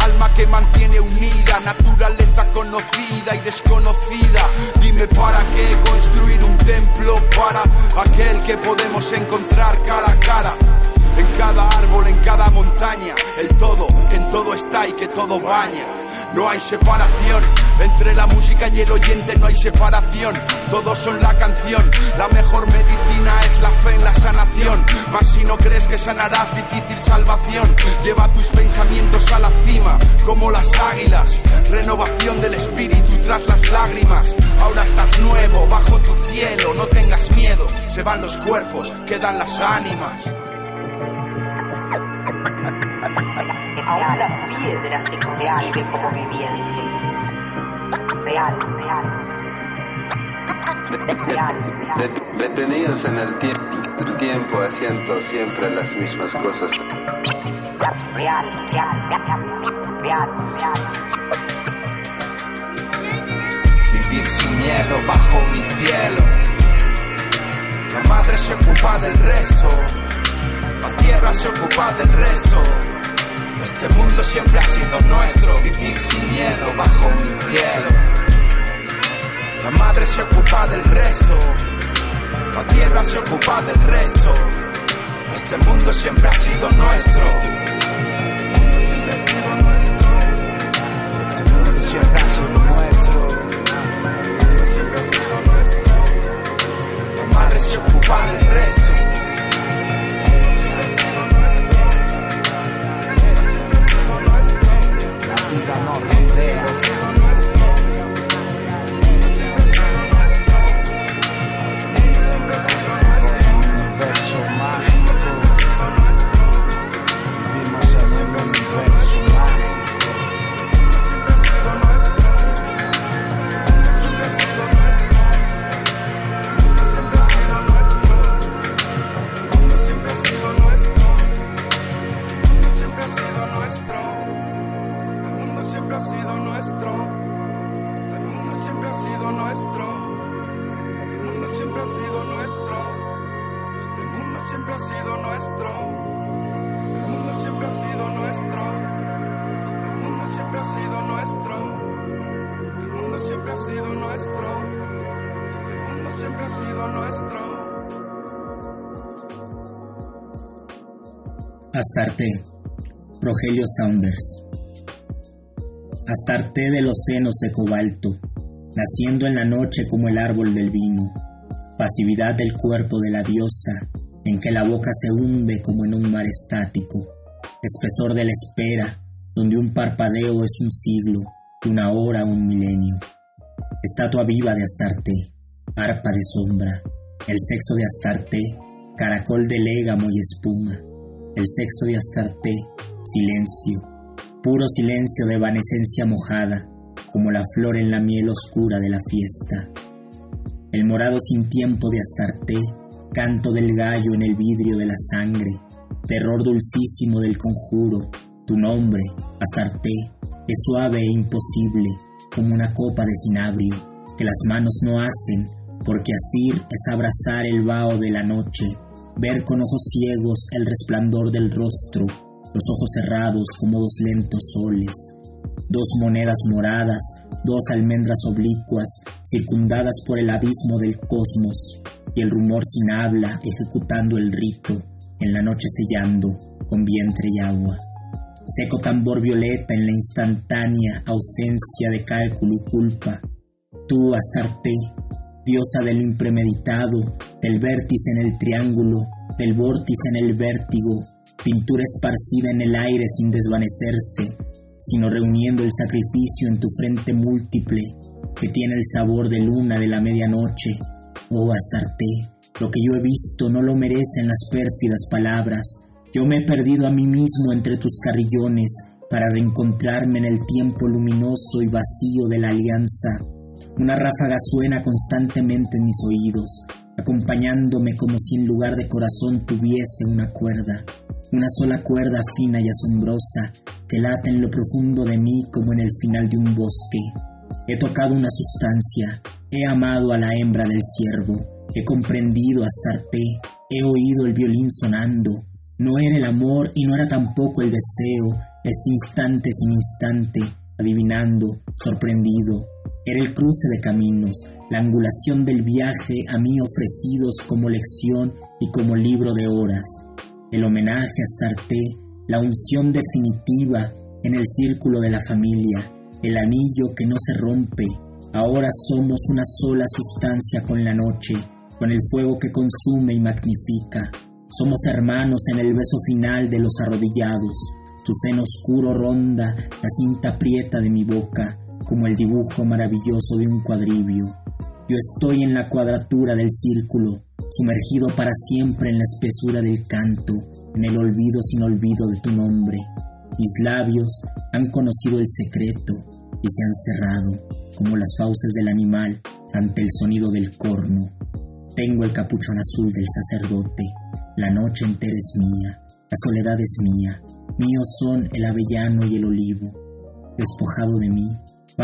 Alma que mantiene unida, naturaleza conocida y desconocida. Dime para qué construir un templo para aquel que podemos encontrar cara a cara. En cada árbol, en cada montaña, el todo, en todo está y que todo baña. No hay separación entre la música y el oyente, no hay separación. Todos son la canción. La mejor medicina es la fe en la sanación. Mas si no crees que sanarás, difícil salvación. Lleva tus pensamientos a la cima, como las águilas. Renovación del espíritu tras las lágrimas. Ahora estás nuevo, bajo tu cielo. No tengas miedo, se van los cuerpos, quedan las ánimas. Aún la piedra se concibe como viviente. real, real. Det- Detenidos en el, tie- el tiempo, haciendo siempre las mismas cosas. Real, real, real, real, real. Vivir sin miedo bajo mi cielo. La madre se ocupa del resto. La tierra se ocupa del resto. Este mundo siempre ha sido nuestro. Vivir sin miedo bajo mi cielo. La madre se ocupa del resto. La tierra se ocupa del resto. Este mundo siempre ha sido nuestro. Este mundo siempre ha sido nuestro. La madre se ocupa del resto. Rogelio Saunders. Astarte de los senos de cobalto, naciendo en la noche como el árbol del vino, pasividad del cuerpo de la diosa, en que la boca se hunde como en un mar estático, espesor de la espera, donde un parpadeo es un siglo, y una hora un milenio. Estatua viva de Astarte, arpa de sombra, el sexo de Astarte, caracol de légamo y espuma, el sexo de Astarte, silencio, puro silencio de evanescencia mojada, como la flor en la miel oscura de la fiesta. El morado sin tiempo de Astarte, canto del gallo en el vidrio de la sangre, terror dulcísimo del conjuro, tu nombre, Astarte, es suave e imposible, como una copa de cinabrio, que las manos no hacen, porque asir es abrazar el vaho de la noche, ver con ojos ciegos el resplandor del rostro, los ojos cerrados como dos lentos soles, dos monedas moradas, dos almendras oblicuas, circundadas por el abismo del cosmos, y el rumor sin habla ejecutando el rito, en la noche sellando, con vientre y agua. Seco tambor violeta en la instantánea ausencia de cálculo y culpa. Tú, Astarte, diosa de lo impremeditado, del vértice en el triángulo, del vórtice en el vértigo, pintura esparcida en el aire sin desvanecerse, sino reuniendo el sacrificio en tu frente múltiple, que tiene el sabor de luna de la medianoche. Oh Astarte, lo que yo he visto no lo merecen las pérfidas palabras. Yo me he perdido a mí mismo entre tus carrillones para reencontrarme en el tiempo luminoso y vacío de la alianza. Una ráfaga suena constantemente en mis oídos, acompañándome como si en lugar de corazón tuviese una cuerda, una sola cuerda fina y asombrosa que late en lo profundo de mí como en el final de un bosque. He tocado una sustancia, he amado a la hembra del ciervo, he comprendido a Astarte, he oído el violín sonando. No era el amor y no era tampoco el deseo, este instante sin instante, adivinando, sorprendido. Era el cruce de caminos, la angulación del viaje a mí ofrecidos como lección y como libro de horas. El homenaje a Astarte, la unción definitiva en el círculo de la familia, el anillo que no se rompe. Ahora somos una sola sustancia con la noche, con el fuego que consume y magnifica. Somos hermanos en el beso final de los arrodillados. Tu seno oscuro ronda la cinta prieta de mi boca, como el dibujo maravilloso de un cuadribio. Yo estoy en la cuadratura del círculo, sumergido para siempre en la espesura del canto, en el olvido sin olvido de tu nombre. Mis labios han conocido el secreto y se han cerrado. como las fauces del animal ante el sonido del corno. Tengo el capuchón azul del sacerdote, la noche entera es mía, la soledad es mía, míos son el avellano y el olivo. Despojado de mí,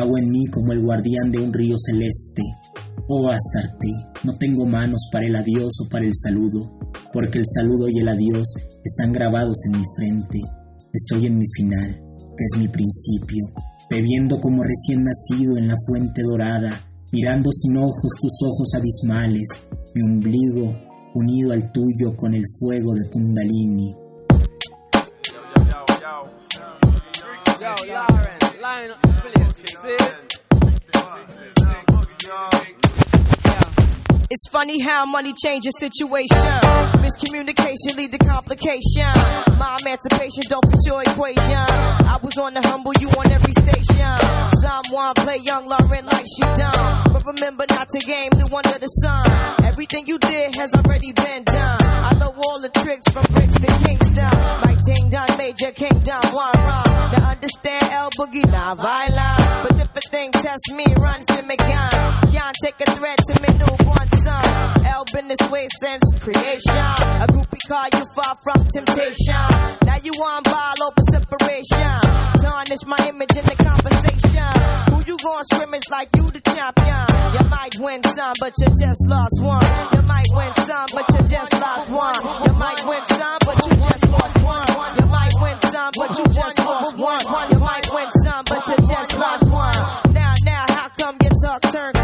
en mí como el guardián de un río celeste. Oh Astarte, no tengo manos para el adiós o para el saludo, porque el saludo y el adiós están grabados en mi frente. Estoy en mi final, que es mi principio, bebiendo como recién nacido en la fuente dorada, mirando sin ojos tus ojos abismales, mi ombligo unido al tuyo con el fuego de Kundalini. fix it. It's funny how money changes situation. Miscommunication lead to complication. My emancipation don't fit your equation. I was on the humble, you on every station. Someone play young Lauren like she done. But remember not to game new under the sun. Everything you did has already been done. I know all the tricks from bricks to Kingston. My ting done, major kingdom, one wrong. Now understand El Boogie, not violent. But if a thing test me, run to me gun. Take a threat to me newborn son. El been this way since creation. A groupie call you far from temptation. Now you on ball over separation. Tarnish my image in the conversation. Who you gon' scrimmage like you the champion? You might win some, but you just lost one. You might win some, but you just lost one. You might win some, but you just lost one. You might win some, but you just lost one. You might win some, but you just lost one. Now, now, how come your talk turn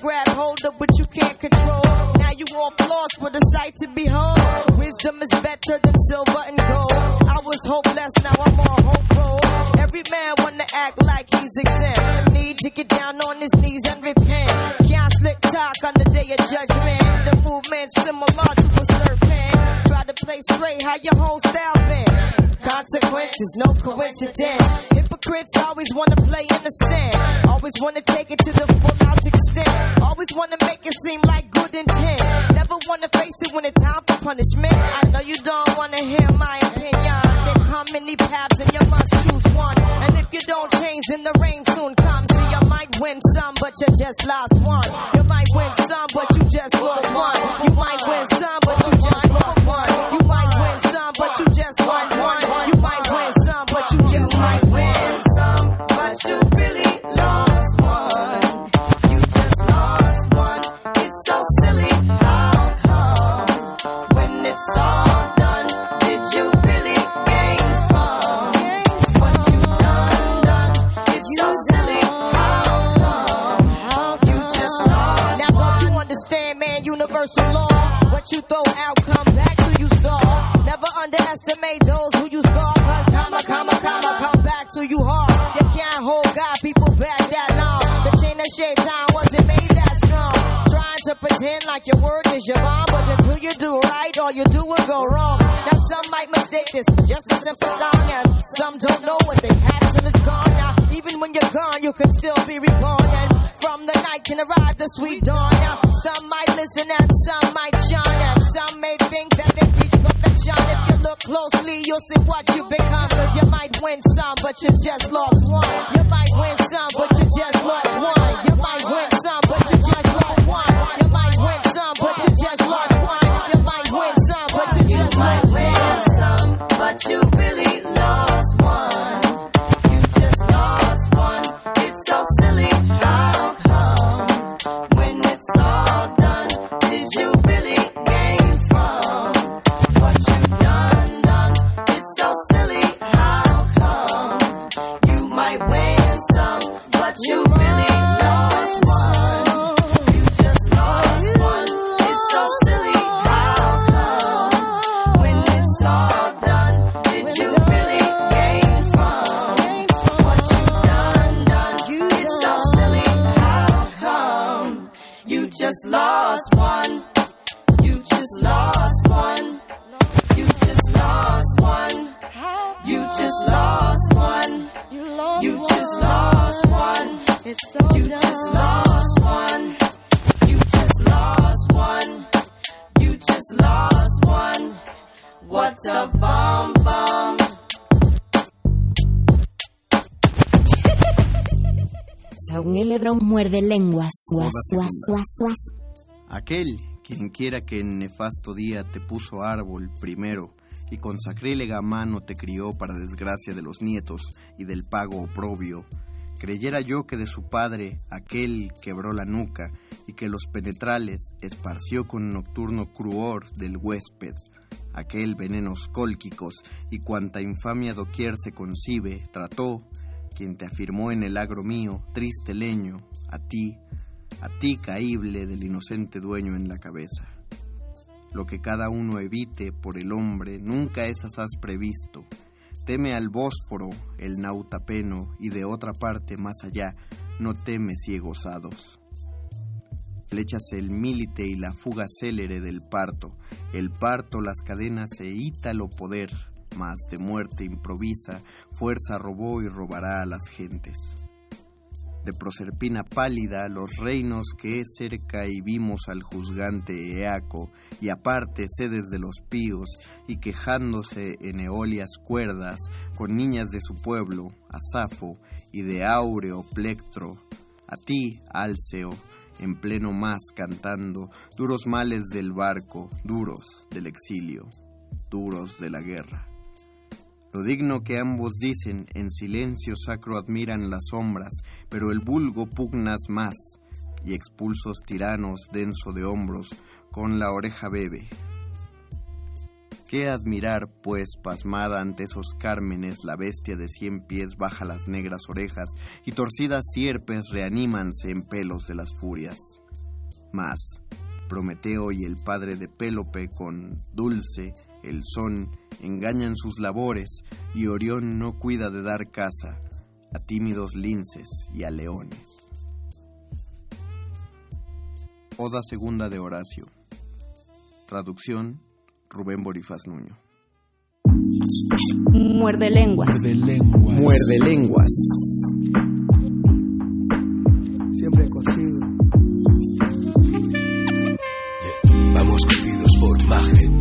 grab hold of what you can't control. Now you all lost with a sight to behold. Wisdom is better than silver and gold. I was hopeless, now I'm on hope roll. Every man wanna act like he's exempt. Need to get down on his knees and repent. Can't slick talk on the day of judgment. The movement's similar to a serpent. Try to play straight, how your whole style been. Consequences, no coincidence. Hypocrites always wanna play innocent. Always wanna take it to the full out extent. Always wanna make it seem like good intent. Never wanna face it when it's time for punishment. I know you don't wanna hear my opinion. There come many paths and you must choose one. And if you don't change, then the rain soon comes. See, you might win some, but you just lost one. You might win some, but you just Aquel, quien quiera que en nefasto día te puso árbol primero y con sacrílega mano te crió para desgracia de los nietos y del pago oprobio, creyera yo que de su padre aquel quebró la nuca y que los penetrales esparció con nocturno cruor del huésped, aquel venenos cólquicos y cuanta infamia doquier se concibe, trató, quien te afirmó en el agro mío, triste leño, a ti, a ti caíble del inocente dueño en la cabeza. Lo que cada uno evite por el hombre nunca esas has previsto. Teme al Bósforo, el nautapeno, y de otra parte más allá, no teme ciegos hados. Flechas el milite y la fuga célere del parto, el parto las cadenas e ítalo poder, mas de muerte improvisa, fuerza robó y robará a las gentes de Proserpina pálida los reinos que cerca y vimos al juzgante Eaco, y aparte sedes de los píos, y quejándose en eolias cuerdas, con niñas de su pueblo, a Safo, y de áureo plectro, a ti, Alceo, en pleno más cantando, duros males del barco, duros del exilio, duros de la guerra. Lo digno que ambos dicen, en silencio sacro admiran las sombras, pero el vulgo pugnas más, y expulsos tiranos denso de hombros, con la oreja bebe. ¿Qué admirar, pues, pasmada ante esos cármenes, la bestia de cien pies baja las negras orejas, y torcidas sierpes reanímanse en pelos de las furias? Mas, Prometeo y el padre de Pélope con dulce, el son, engañan sus labores, y Orión no cuida de dar caza a tímidos linces y a leones. Oda segunda de Horacio. Traducción Rubén Borifaz Nuño. Muerde lenguas. Muerde lenguas. Muerde lenguas. Siempre cocido. Vamos cocidos por Magetic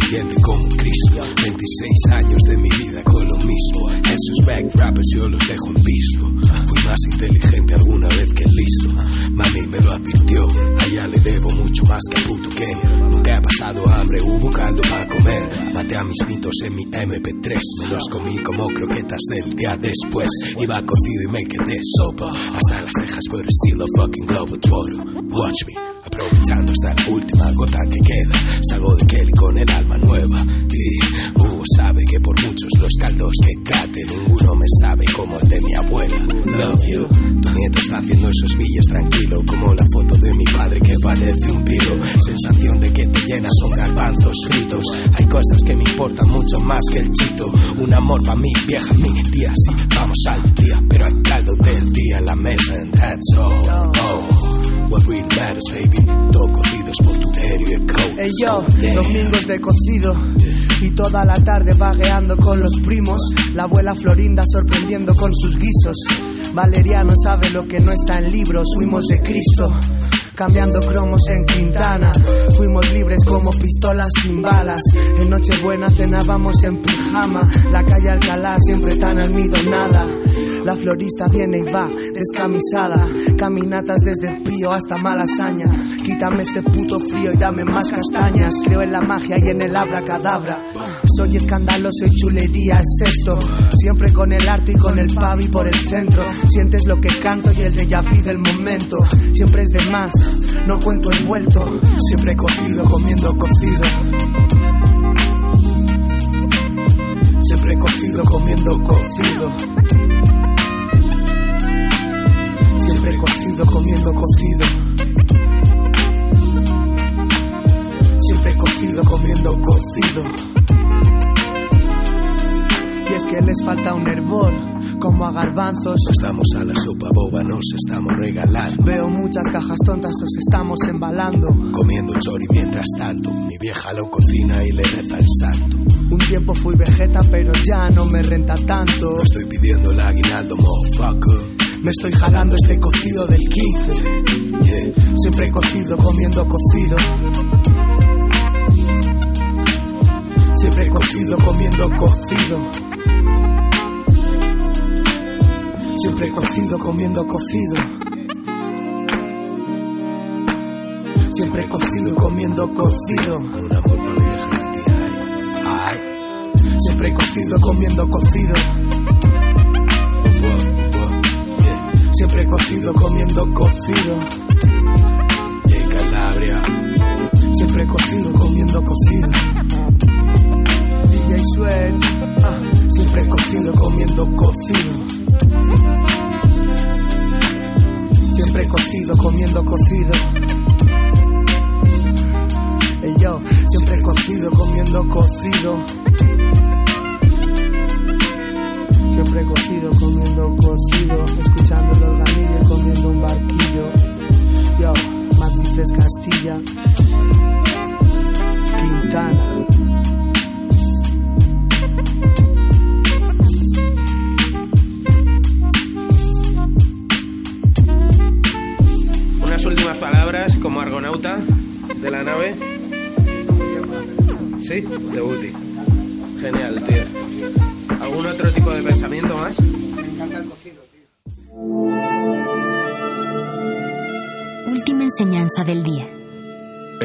siguiente como Cristo. 26 años de mi vida con lo mismo. Esos back rappers yo los dejo en visto. Fui más inteligente alguna vez que listo. Mami me lo advirtió. Allá le debo mucho más que a puto Ken. Nunca he pasado hambre, hubo caldo para comer. Maté a mis mitos en mi MP3. Me los comí como croquetas del día después. Iba cocido y me quedé sopa. Hasta las cejas, pero estilo fucking globetrotter. Watch me. Aprovechando hasta la última gota que queda, con el alma nueva. Y Hugo sabe que por muchos los caldos que cate, ninguno me sabe como el de mi abuela. Love you. Tu nieto está haciendo esos billes tranquilo, como la foto de mi padre que parece un piro. Sensación de que te llenas son garbanzos fritos. Hay cosas que me importan mucho más que el chito. Un amor para mi vieja, mi tía, sí, vamos al día. Pero hay caldo del día en la mesa, and that's all. Oh. What really matters, baby. Todo cocidos por tu y el coat. Ey yo, domingos de cocido y toda la tarde vagueando con los primos. La abuela Florinda sorprendiendo con sus guisos. Valeriano sabe lo que no está en libros, fuimos de Cristo. Cambiando cromos en Quintana, fuimos libres como pistolas sin balas. En Nochebuena cenábamos en pijama, la calle Alcalá siempre tan almidonada. La florista viene y va, descamisada. Caminatas desde el Pío hasta Malasaña. Quítame ese puto frío y dame más castañas. Creo en la magia y en el abracadabra. Soy escandaloso y chulería es esto. Siempre con el arte y con el pavi por el centro. Sientes lo que canto y el de vu del momento. Siempre es de más, no cuento envuelto. Siempre cocido, comiendo cocido. Siempre cocido, comiendo cocido. Comiendo cocido. Siempre cocido, comiendo cocido. Y es que les falta un hervor, como a garbanzos. Nos damos a la sopa boba, nos estamos regalando. Veo muchas cajas tontas, os estamos embalando. Comiendo chori mientras tanto. Mi vieja lo cocina y le reza el santo. Un tiempo fui vegeta, pero ya no me renta tanto. No estoy pidiendo el aguinaldo, motherfucker. Me estoy jalando este cocido del 15. Yeah. Siempre cocido, comiendo cocido. Siempre cocido, comiendo cocido. Siempre cocido, comiendo cocido. Siempre cocido, comiendo cocido. Un amor. Siempre cocido, comiendo cocido. Siempre cocido, comiendo cocido. Y Calabria. Siempre cocido, comiendo cocido. DJ Sweat. Ah. Siempre cocido, comiendo cocido. Siempre cocido, comiendo cocido. Ey yo, siempre cocido, comiendo cocido. Siempre cocido, comiendo cocido. Escuchando el organillo, comiendo un barquillo. Yo, matices Castilla. Quintana. Unas últimas palabras como argonauta de la nave. Sí, de Buti. Genial, tío.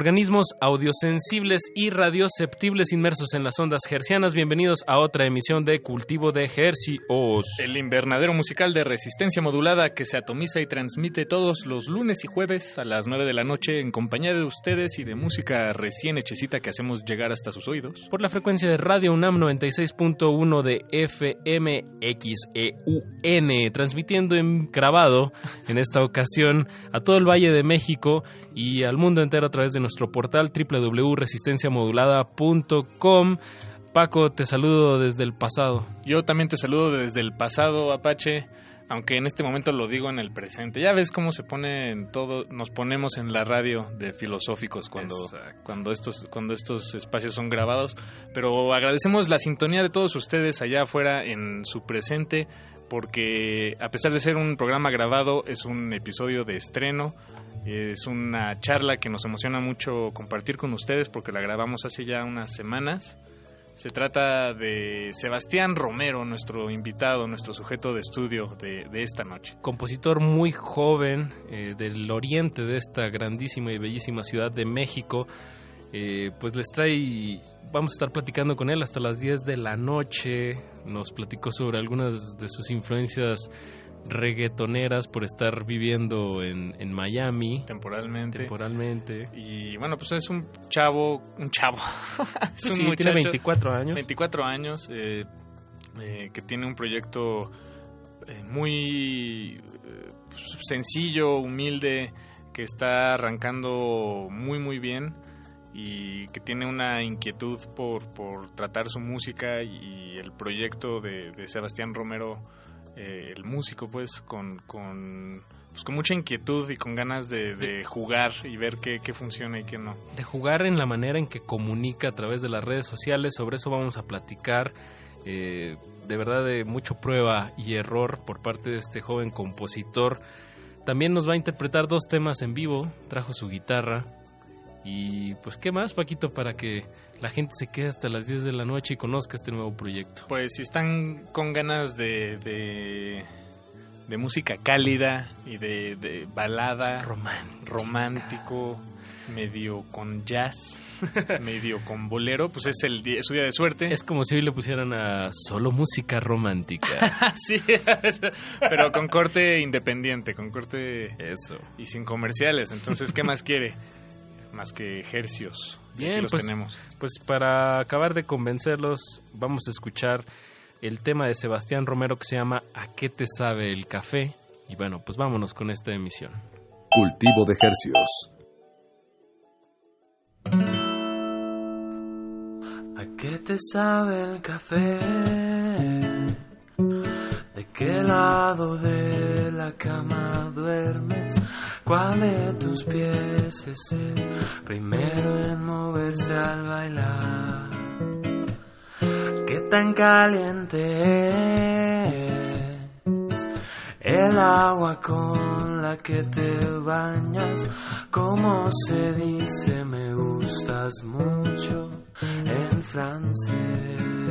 Organismos audiosensibles y radioceptibles inmersos en las ondas hercianas, bienvenidos a otra emisión de Cultivo de Hercios. El invernadero musical de resistencia modulada que se atomiza y transmite todos los lunes y jueves a las 9 de la noche en compañía de ustedes y de música recién hechecita que hacemos llegar hasta sus oídos. Por la frecuencia de Radio UNAM 96.1 de FM XEUN, transmitiendo en grabado en esta ocasión a todo el Valle de México y al mundo entero a través de nuestro portal www.resistenciamodulada.com. Paco, te saludo desde el pasado. Yo también te saludo desde el pasado, Apache, aunque en este momento lo digo en el presente. Ya ves cómo se pone en todo, nos ponemos en la radio de filosóficos cuando, cuando estos, cuando estos espacios son grabados. Pero agradecemos la sintonía de todos ustedes allá afuera en su presente, porque a pesar de ser un programa grabado, es un episodio de estreno. Es una charla que nos emociona mucho compartir con ustedes porque la grabamos hace ya unas semanas. Se trata de Sebastián Romero, nuestro invitado, nuestro sujeto de estudio de, esta noche. Compositor muy joven eh, del oriente de esta grandísima y bellísima ciudad de México. Eh, pues les trae, vamos a estar platicando con él hasta las 10 de la noche. Nos platicó sobre algunas de sus influencias reggaetoneras por estar viviendo en, en Miami. Temporalmente. Temporalmente. Y bueno, pues es un chavo, un chavo. es Sí, tiene 24 años. 24 años, eh, eh, que tiene un proyecto eh, muy eh, sencillo, humilde, que está arrancando muy, muy bien y que tiene una inquietud por, por tratar su música y el proyecto de, de Sebastián Romero eh, el músico, pues, con, con, pues, con mucha inquietud y con ganas de, de jugar y ver qué, qué, funciona y qué no. De jugar en la manera en que comunica a través de las redes sociales, sobre eso vamos a platicar. Eh, de verdad, de mucho prueba y error por parte de este joven compositor. También nos va a interpretar dos temas en vivo, trajo su guitarra. Y pues, ¿qué más, Paquito, para que la gente se quede hasta las 10 de la noche y conozca este nuevo proyecto? Pues si están con ganas de, de, de música cálida y de, de balada, romántico. romántico medio con jazz, medio con bolero, pues es el día, su día de suerte. Es como si hoy le pusieran a solo música romántica. sí, pero con corte independiente, con corte eso y sin comerciales. Entonces, ¿qué más quiere? Más que ejercios. Bien, los pues, tenemos. Pues para acabar de convencerlos, vamos a escuchar el tema de Sebastián Romero que se llama ¿A qué te sabe el café? Y bueno, pues vámonos con esta emisión. Cultivo de Hercios. ¿A qué te sabe el café? ¿De qué lado de la cama duermes? ¿Cuál de tus pies es el primero en moverse al bailar? ¿Qué tan caliente es el agua con la que te bañas? ¿Cómo se dice me gustas mucho en francés?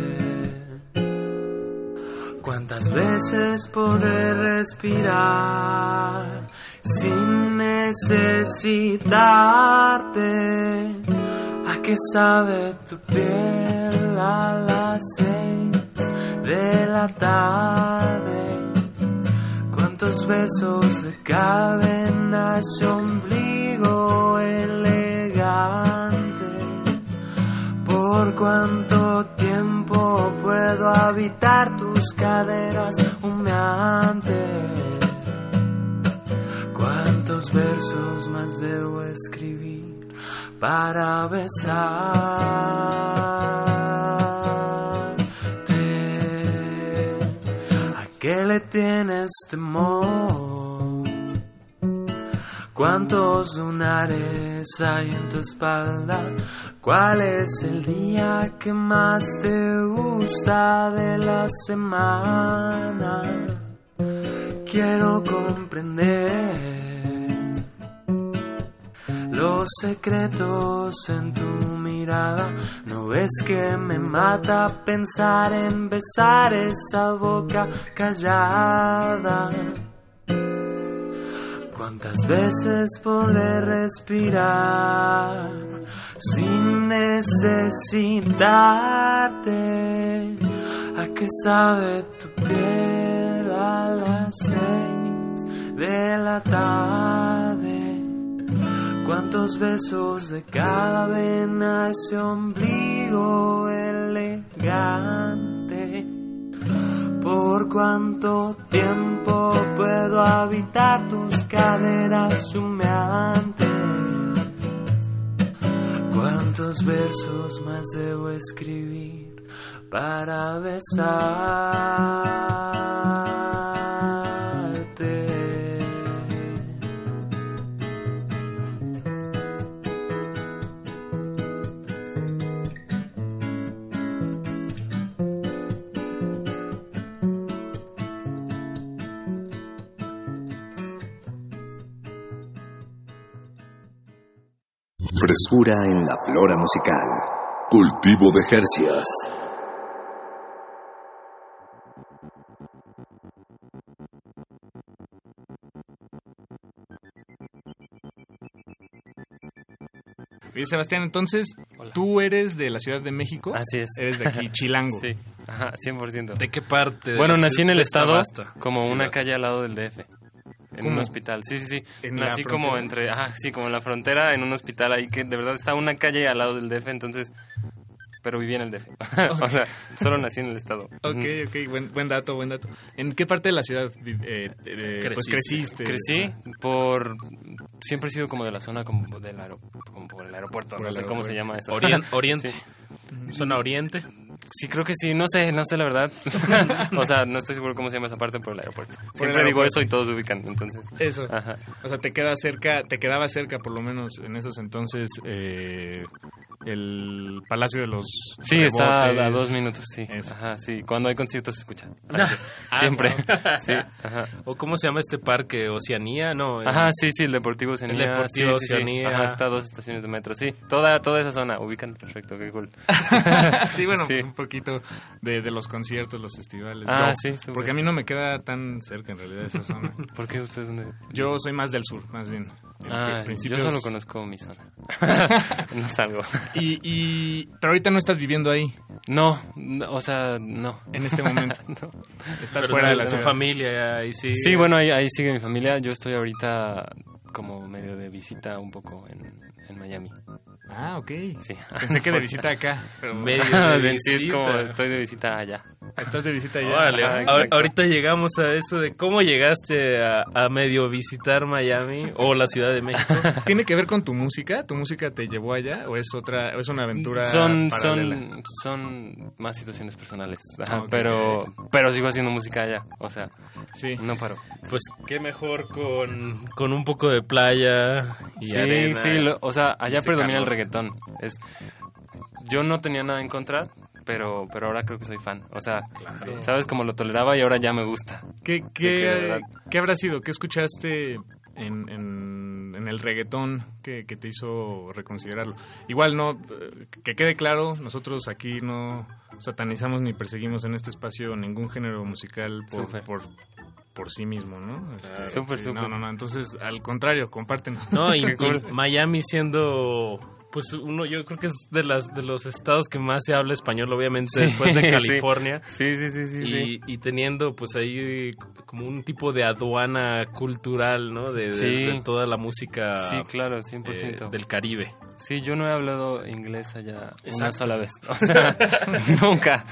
¿Cuántas veces podré respirar sin necesitarte? ¿A qué sabe tu piel a las seis de la tarde? ¿Cuántos besos de cadena ese ombligo elegante? ¿Por cuánto tiempo puedo habitar tus caderas humeantes? ¿Cuántos versos más debo escribir para besarte? ¿A qué le tienes temor? ¿Cuántos lunares hay en tu espalda? ¿Cuál es el día que más te gusta de la semana? Quiero comprender los secretos en tu mirada. No ves que me mata pensar en besar esa boca callada. ¿Cuántas veces podré respirar sin necesitarte? ¿A qué sabe tu piel a las seis de la tarde? ¿Cuántos besos de cada vena ese ombligo elegante? ¿Por cuánto tiempo puedo habitar tus caderas humeantes? ¿Cuántos versos más debo escribir para besarte? Frescura en la flora musical. Cultivo de Hercios. Oye, Sebastián, entonces, tú eres de la Ciudad de México. Así es. Eres de aquí, Chilango. Sí, ajá, 100%. ¿De qué parte? de Bueno, nací en el estado, como una calle al lado del DF. En un hospital, sí, sí, sí. ¿En la Nací como entre, ajá, sí, como en la frontera, en un hospital ahí que de verdad está una calle al lado del DF, entonces, pero viví en el DF. o sea, solo nací en el estado. Ok, ok, buen, buen dato, buen dato. ¿En qué parte de la ciudad eh, eh, pues creciste? Crecí por... Siempre he sido como de la zona como del aero- como por el aeropuerto, Por no el sé cómo se llama eso. Orien- oriente. Sí. ¿Zona oriente? Sí, creo que sí, no sé, no sé la verdad. o sea, no estoy seguro cómo se llama esa parte por el aeropuerto. Siempre digo aeropuerto. eso y todos se ubican, entonces. Eso. Ajá. O sea, te queda cerca, te quedaba cerca por lo menos en esos entonces eh, el Palacio de los Sí, está a, dos minutos, sí. Ajá, sí. Cuando hay conciertos se escucha. Ah, Siempre. no. sí, ajá. ¿O cómo se llama este parque? ¿Oceanía? No. Ajá, sí, sí, el Deportivo Oceanía. El Deportivo sí, sí, sí. Oceanía. Ajá, está a dos estaciones de metro, sí. Toda, toda esa zona, ubican perfecto, qué cool. sí, bueno, Sí. pues un poquito de, de los conciertos, los festivales. Ah, Yo, sí. Porque a mí no me queda tan cerca en realidad esa zona. ¿Por qué ustedes dónde? Yo soy más del sur, más bien. Ah, Principios- yo solo conozco mi zona. no salgo. Y, y, pero ahorita no estás viviendo ahí. No, no, o sea, no. En este momento. no. Estás Pero fuera de la tu ciudad. familia ahí sí. Sí, bueno, ahí, ahí sigue mi familia. Yo estoy ahorita como medio de visita un poco en, en Miami. Ah, ok. Sí. Pensé que de visita acá. Pero Medio de sí, es como visita. estoy de visita allá. Estás de visita allá. Órale, ahorita llegamos a eso de cómo llegaste a, a medio visitar Miami o la Ciudad de México. ¿Tiene que ver con tu música? ¿Tu música te llevó allá o es otra o es una aventura Son, paralela? son, son más situaciones personales. Ajá, Ah, pero, pero sigo haciendo música allá. O sea, Sí. no paro. Pues qué mejor con, con un poco de playa y sí, arena. sí, lo- o sea, allá predomina el reggaetón. Es, yo no tenía nada en contra, pero, pero ahora creo que soy fan. O sea, Claro. sabes cómo lo toleraba y ahora ya me gusta. ¿Qué, qué, verdad- qué habrá sido? ¿Qué escuchaste en, en, en el reggaetón que, que te hizo reconsiderarlo? Igual, no, que quede claro, nosotros aquí no satanizamos ni perseguimos en este espacio ningún género musical por, por sí mismo, ¿no? Este, Súper, sí, súper. No, no, no, entonces, al contrario, comparten. No, y, y Miami siendo pues uno yo creo que es de las de los estados que más se habla español obviamente Sí, después de. California Sí, sí, sí, sí. y, sí. y teniendo pues ahí como un tipo de aduana cultural no de, de- Sí. de toda la música Sí, claro, eh, 100%. del Caribe Sí, yo no he hablado inglés allá una sola vez. O sea, nunca.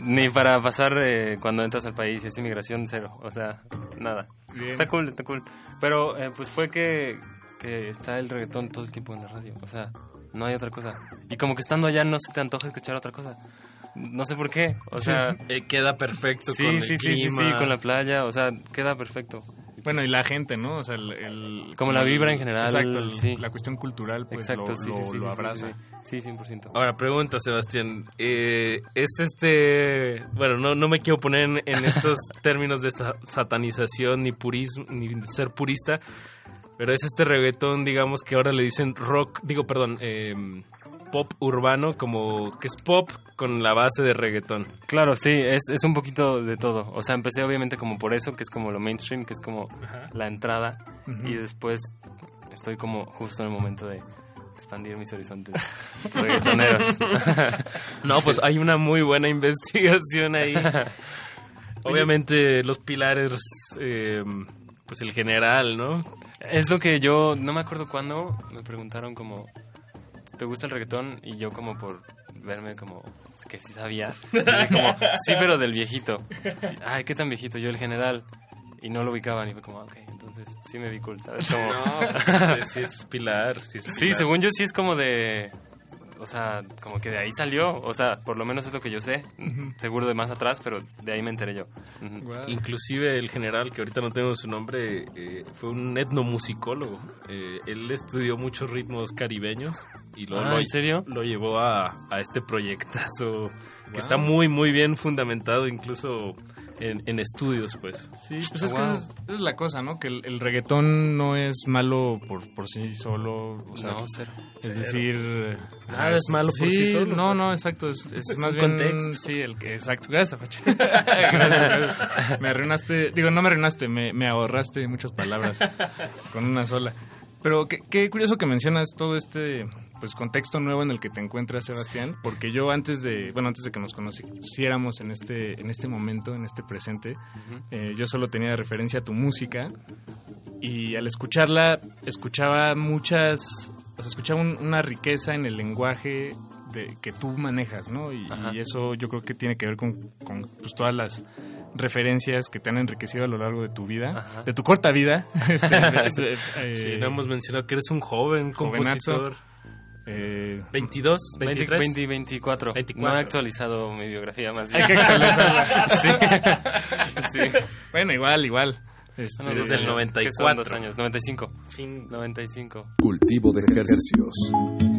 Ni para pasar eh, cuando entras al país y es inmigración, cero. O sea, nada. Bien. Está cool, está cool. Pero eh, pues fue que, que está el reggaetón todo el tiempo en la radio. O sea, no hay otra cosa. Y como que estando allá no se te antoja escuchar otra cosa. No sé por qué. O sea, Eh, queda perfecto sí, con el sí, sí, sí, sí, clima. con la playa. O sea, queda perfecto. Bueno, y la gente, ¿no? O sea, el... el- Como la vibra en general, Exacto, el- sí. la cuestión cultural, pues Exacto, lo, sí, lo- sí, sí, lo sí, sí, abraza. Sí, sí, 100%. Ahora pregunta Sebastián, eh, es este, bueno, no, no me quiero poner en, en estos términos de esta satanización ni purismo, ni ser purista, pero es este reggaetón, digamos que ahora le dicen rock, digo, perdón, eh, pop urbano, como que es pop con la base de reggaetón. Claro, sí, es, es un poquito de todo. O sea, empecé obviamente como por eso, que es como lo mainstream, que es como la entrada. Y después estoy como justo en el momento de expandir mis horizontes reggaetoneros. No, pues hay una muy buena investigación ahí. Obviamente los pilares, eh, pues el general, ¿no? Es lo que yo, no me acuerdo cuándo, me preguntaron como, ¿te gusta el reggaetón? Y yo como por verme como, es que sí sabía. Y dije como, sí, pero del viejito. Y, Ay, ¿qué tan viejito? Yo el general. Y no lo ubicaban y fue como, ok, entonces sí me vi cool, ¿sabes? Como... No, pues, sí, sí es pilar. Sí, es Sí, según yo sí es como de... O sea, como que de ahí salió. O sea, por lo menos es lo que yo sé. Seguro de más atrás, pero de ahí me enteré yo. Ujú. Inclusive el general, que ahorita no tengo su nombre, eh, fue un etnomusicólogo. Eh, él estudió muchos ritmos caribeños y lo, Ah, lo- ¿en serio? lo llevó a, a este proyectazo que está muy, muy bien fundamentado incluso en, en estudios, pues. Sí, pues es que esa es, es la cosa, ¿no? Que el, el reggaetón no es malo por, por sí solo. O sea, No, cero. Es Cero. decir... Nada es malo por sí solo. No, no, exacto. Es, es Es más bien... contexto. Sí, el que... Exacto. Gracias, Apache. Gracias, gracias. Me arruinaste... Digo, no me arruinaste, me, me ahorraste muchas palabras con una sola. Pero qué, qué curioso que mencionas todo este pues contexto nuevo en el que te encuentras, Sebastián, porque yo antes de, bueno, antes de que nos conociéramos en este, en este momento, en este presente, eh, yo solo tenía de referencia tu música y al escucharla escuchaba muchas, o sea, escuchaba un- una riqueza en el lenguaje de, que tú manejas, ¿no? Y, y eso yo creo que tiene que ver con, con, pues, todas las referencias que te han enriquecido a lo largo de tu vida, de tu corta vida. Este, de- eh, Sí, no hemos mencionado que eres un joven Jovenazo. Eh, 22, 23. 20, 20, 24. 24. No he actualizado mi biografía más bien. Hay que actualizarla. sí. sí. Bueno, igual, igual. Este, dos del años. 94. ¿Qué son dos años? 95. 95. Cultivo de ejercicios.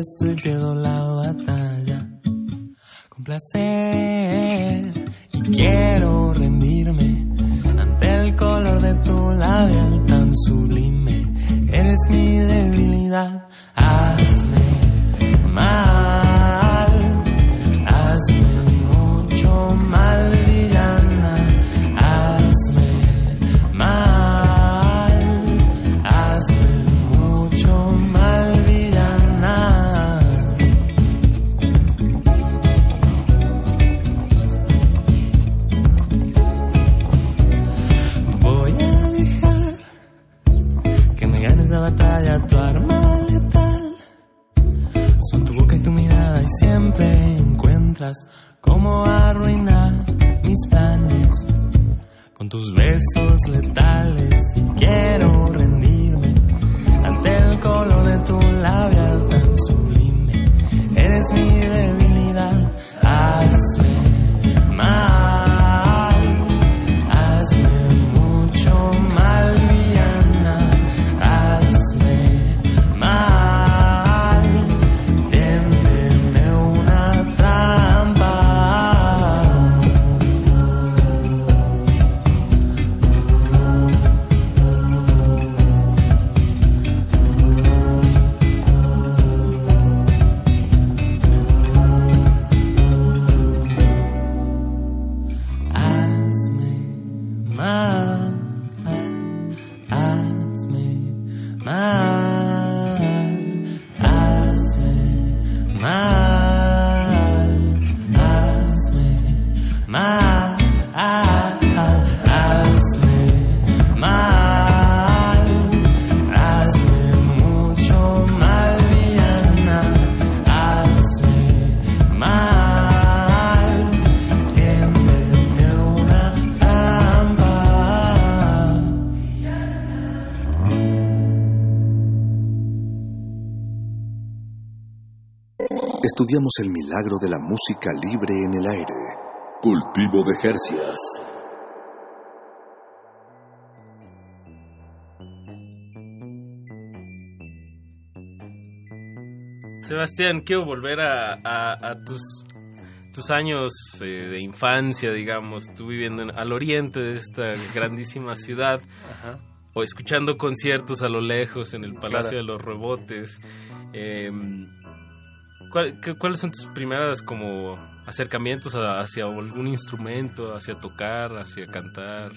Gesto y pierdo la batalla. Con placer y quiero rendirme Estudiamos el milagro de la música libre en el aire. Cultivo de Jercias. Sebastián, quiero volver a, a- a tus, tus años eh, de infancia, digamos, tú viviendo en- al oriente de esta grandísima ciudad, o escuchando conciertos a lo lejos en el Palacio Claro. de los Rebotes. Eh, ¿cuál- qué- ¿Cuáles son tus primeras como acercamientos hacia algún instrumento, hacia tocar, hacia cantar?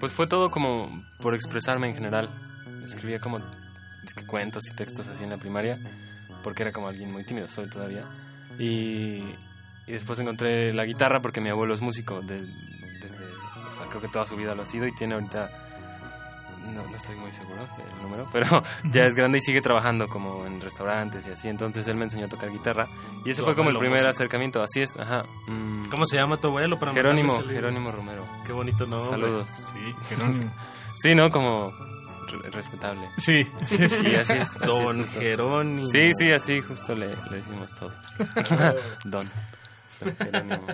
Pues fue todo como por expresarme en general. Escribía como cuentos y textos así en la primaria, porque era como alguien muy tímido, soy todavía. Y, y después encontré la guitarra porque mi abuelo es músico, de- desde, o sea, creo que toda su vida lo ha sido y tiene ahorita, no, no estoy muy seguro del número, pero ya es grande y sigue trabajando como en restaurantes y así. Entonces él me enseñó a tocar guitarra y ese Tu fue como el primer músico. acercamiento, así es, ajá. Mm. ¿Cómo se llama tu abuelo? Para Jerónimo? Jerónimo Romero. Qué bonito nombre. Saludos. Sí, Jerónimo. sí, ¿no? Como re- respetable. Sí, sí, sí. Y así es. así Don es justo. Jerónimo. Sí, sí, así justo le, le decimos todos. Don. Don Jerónimo.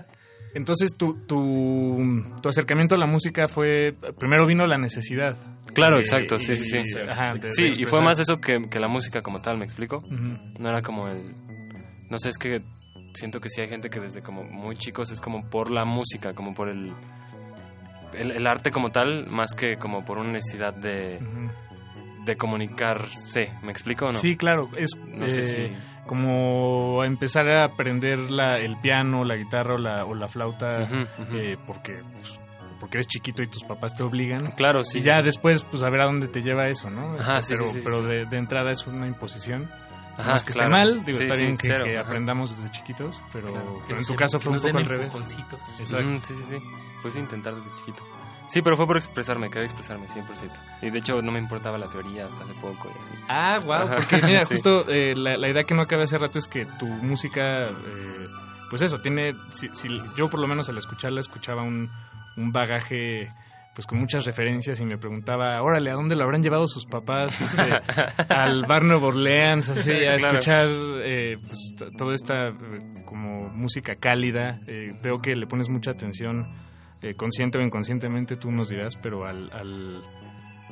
Entonces, tu, tu, tu acercamiento a la música fue. Primero vino la necesidad. Claro, Eh, exacto, sí, sí, sí. Ajá, de- sí, de y fue más eso que, que la música como tal, ¿me explico? No era como el... No sé, es que siento que sí hay gente que desde como muy chicos es como por la música, como por el... El, el arte como tal, más que como por una necesidad de, de comunicarse, ¿me explico o no? Sí, claro. Es No sé eh, si- como empezar a aprender la, el piano, la guitarra o la, o la flauta eh, porque, pues, porque eres chiquito y tus papás te obligan. Claro, sí, Y ya sí. después, pues a ver a dónde te lleva eso, ¿no? Ajá, Este, sí, pero sí, sí, pero. De, de entrada es una imposición. Ajá, no es que claro. esté mal, digo, Sí, está sí, bien que, aprendamos desde chiquitos, pero, Claro. pero Que en tu caso fue un poco al revés. Exacto. Mm, sí, sí, sí. Pues intentar desde chiquito. Sí, pero fue por expresarme, quería expresarme 100%. Y de hecho no me importaba la teoría hasta hace poco y así. Ah, wow, porque mira, Sí. justo eh, la, la idea que no acabé hace rato es que tu música, eh, pues eso, tiene, si, si- yo por lo menos al escucharla escuchaba un, un bagaje pues con muchas referencias y me preguntaba, órale, ¿a dónde lo habrán llevado sus papás? Este, al bar Nuevo Orleans, así, a Claro. escuchar eh, pues, toda esta eh, como música cálida. Eh, veo que le pones mucha atención, eh, consciente o inconscientemente, tú nos dirás, pero al, al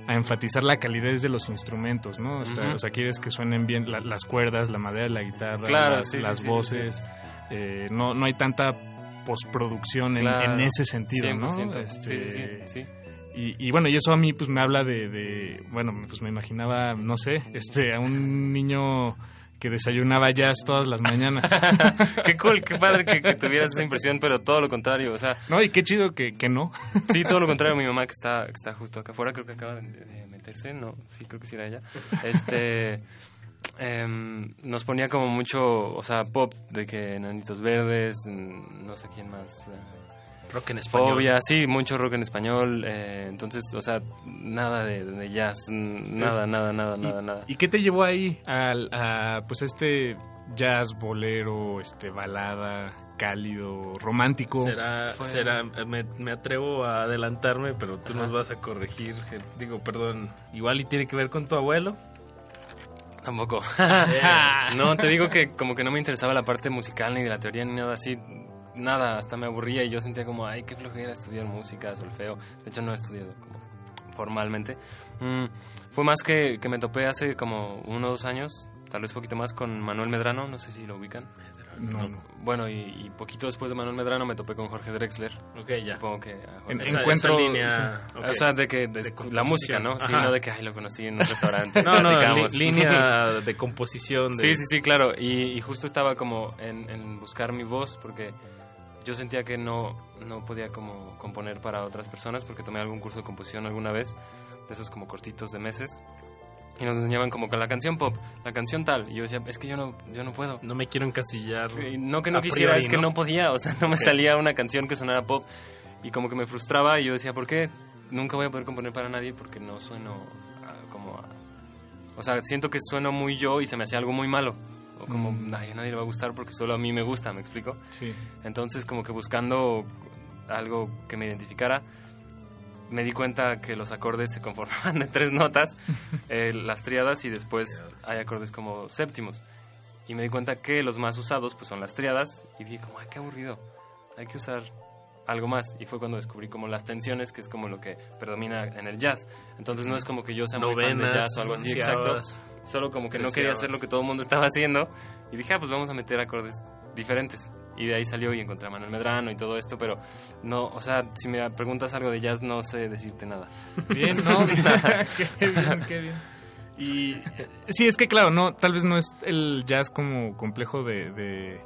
a enfatizar la calidez de los instrumentos, ¿no? O sea, Ujú. o sea, quieres que suenen bien la- las cuerdas, la madera de la guitarra, Claro, las, sí, sí, las sí, sí, voces. eh, no, no hay tanta postproducción en, Claro, en ese sentido, ¿no? 100%, Este, sí, sí, sí, sí. Y, y bueno, y eso a mí pues me habla de, de, bueno, pues me imaginaba, no sé, este, a un niño que desayunaba jazz todas las mañanas. qué cool, qué padre que, que tuvieras esa impresión, pero todo lo contrario, o sea... No, y qué chido que, que no. Sí, todo lo contrario, mi mamá que está, que está justo acá afuera, creo que acaba de, de meterse, no, sí, creo que sí era ella. Este, em, nos ponía como mucho, o sea, pop, de que Nanitos Verdes, mm, no sé quién más. Rock en español. Fobia, sí, mucho rock en español, eh, entonces, o sea, nada de, de jazz, nada, nada, nada, nada, nada. ¿Y qué te llevó ahí al, a, pues este jazz, bolero, este balada, cálido, romántico? Será, Fue- será me, me atrevo a adelantarme, pero tú nos vas a corregir. digo, perdón, igual y tiene que ver con tu abuelo. Tampoco. no, te digo que como que no me interesaba la parte musical ni de la teoría ni nada así. Nada, hasta me aburría y yo sentía como, ay, qué flojera estudiar música, solfeo. De hecho, no he estudiado como formalmente. Mm, fue más que, que me topé hace como uno o dos años, tal vez poquito más, con Manuel Medrano, no sé si lo ubican. No, no. Bueno, y, y poquito después de Manuel Medrano me topé con Jorge Drexler. Ok, ya. Supongo que... En- Drexler. encuentro- línea, ok. O sea, de que de De la música, ¿no? Sí, Ajá. no de que, ay, lo conocí en un restaurante. No, no, línea de composición. De, Sí, sí, sí, claro. Y, y justo estaba como en, en buscar mi voz porque yo sentía que no, no podía como componer para otras personas porque tomé algún curso de composición alguna vez, de esos como cortitos de meses. Y nos enseñaban como con la canción pop, la canción tal. Y yo decía, es que yo no, yo no puedo. No me quiero encasillar. Y no que no a quisiera, priori, es que no podía. O sea, no me Ok. salía una canción que sonara pop. Y como que me frustraba y yo decía, ¿por qué? Nunca voy a poder componer para nadie porque no sueno ah, como... a- o sea, siento que sueno muy yo y se me hacía algo muy malo. O como, Mm. "Ay, a nadie le va a gustar porque solo a mí me gusta, ¿me explico? Sí. Entonces, como que buscando algo que me identificara, me di cuenta que los acordes se conformaban de tres notas, eh, las triadas, y después hay acordes como séptimos. Y me di cuenta que los más usados pues son las triadas, y dije como, ay, qué aburrido, hay que usar algo más. Y fue cuando descubrí como las tensiones, que es como lo que predomina en el jazz. Entonces no es como que yo sea muy fan de jazz o algo así, exacto. Solo como que no quería hacer lo que todo el mundo estaba haciendo. Y dije, ah, pues vamos a meter acordes diferentes. Y de ahí salió y encontré a Manuel Medrano y todo esto, pero no, o sea, si me preguntas algo de jazz, no sé decirte nada. Bien, ¿no? qué bien, qué bien. Y sí, es que claro, no, tal vez no es el jazz como complejo de, de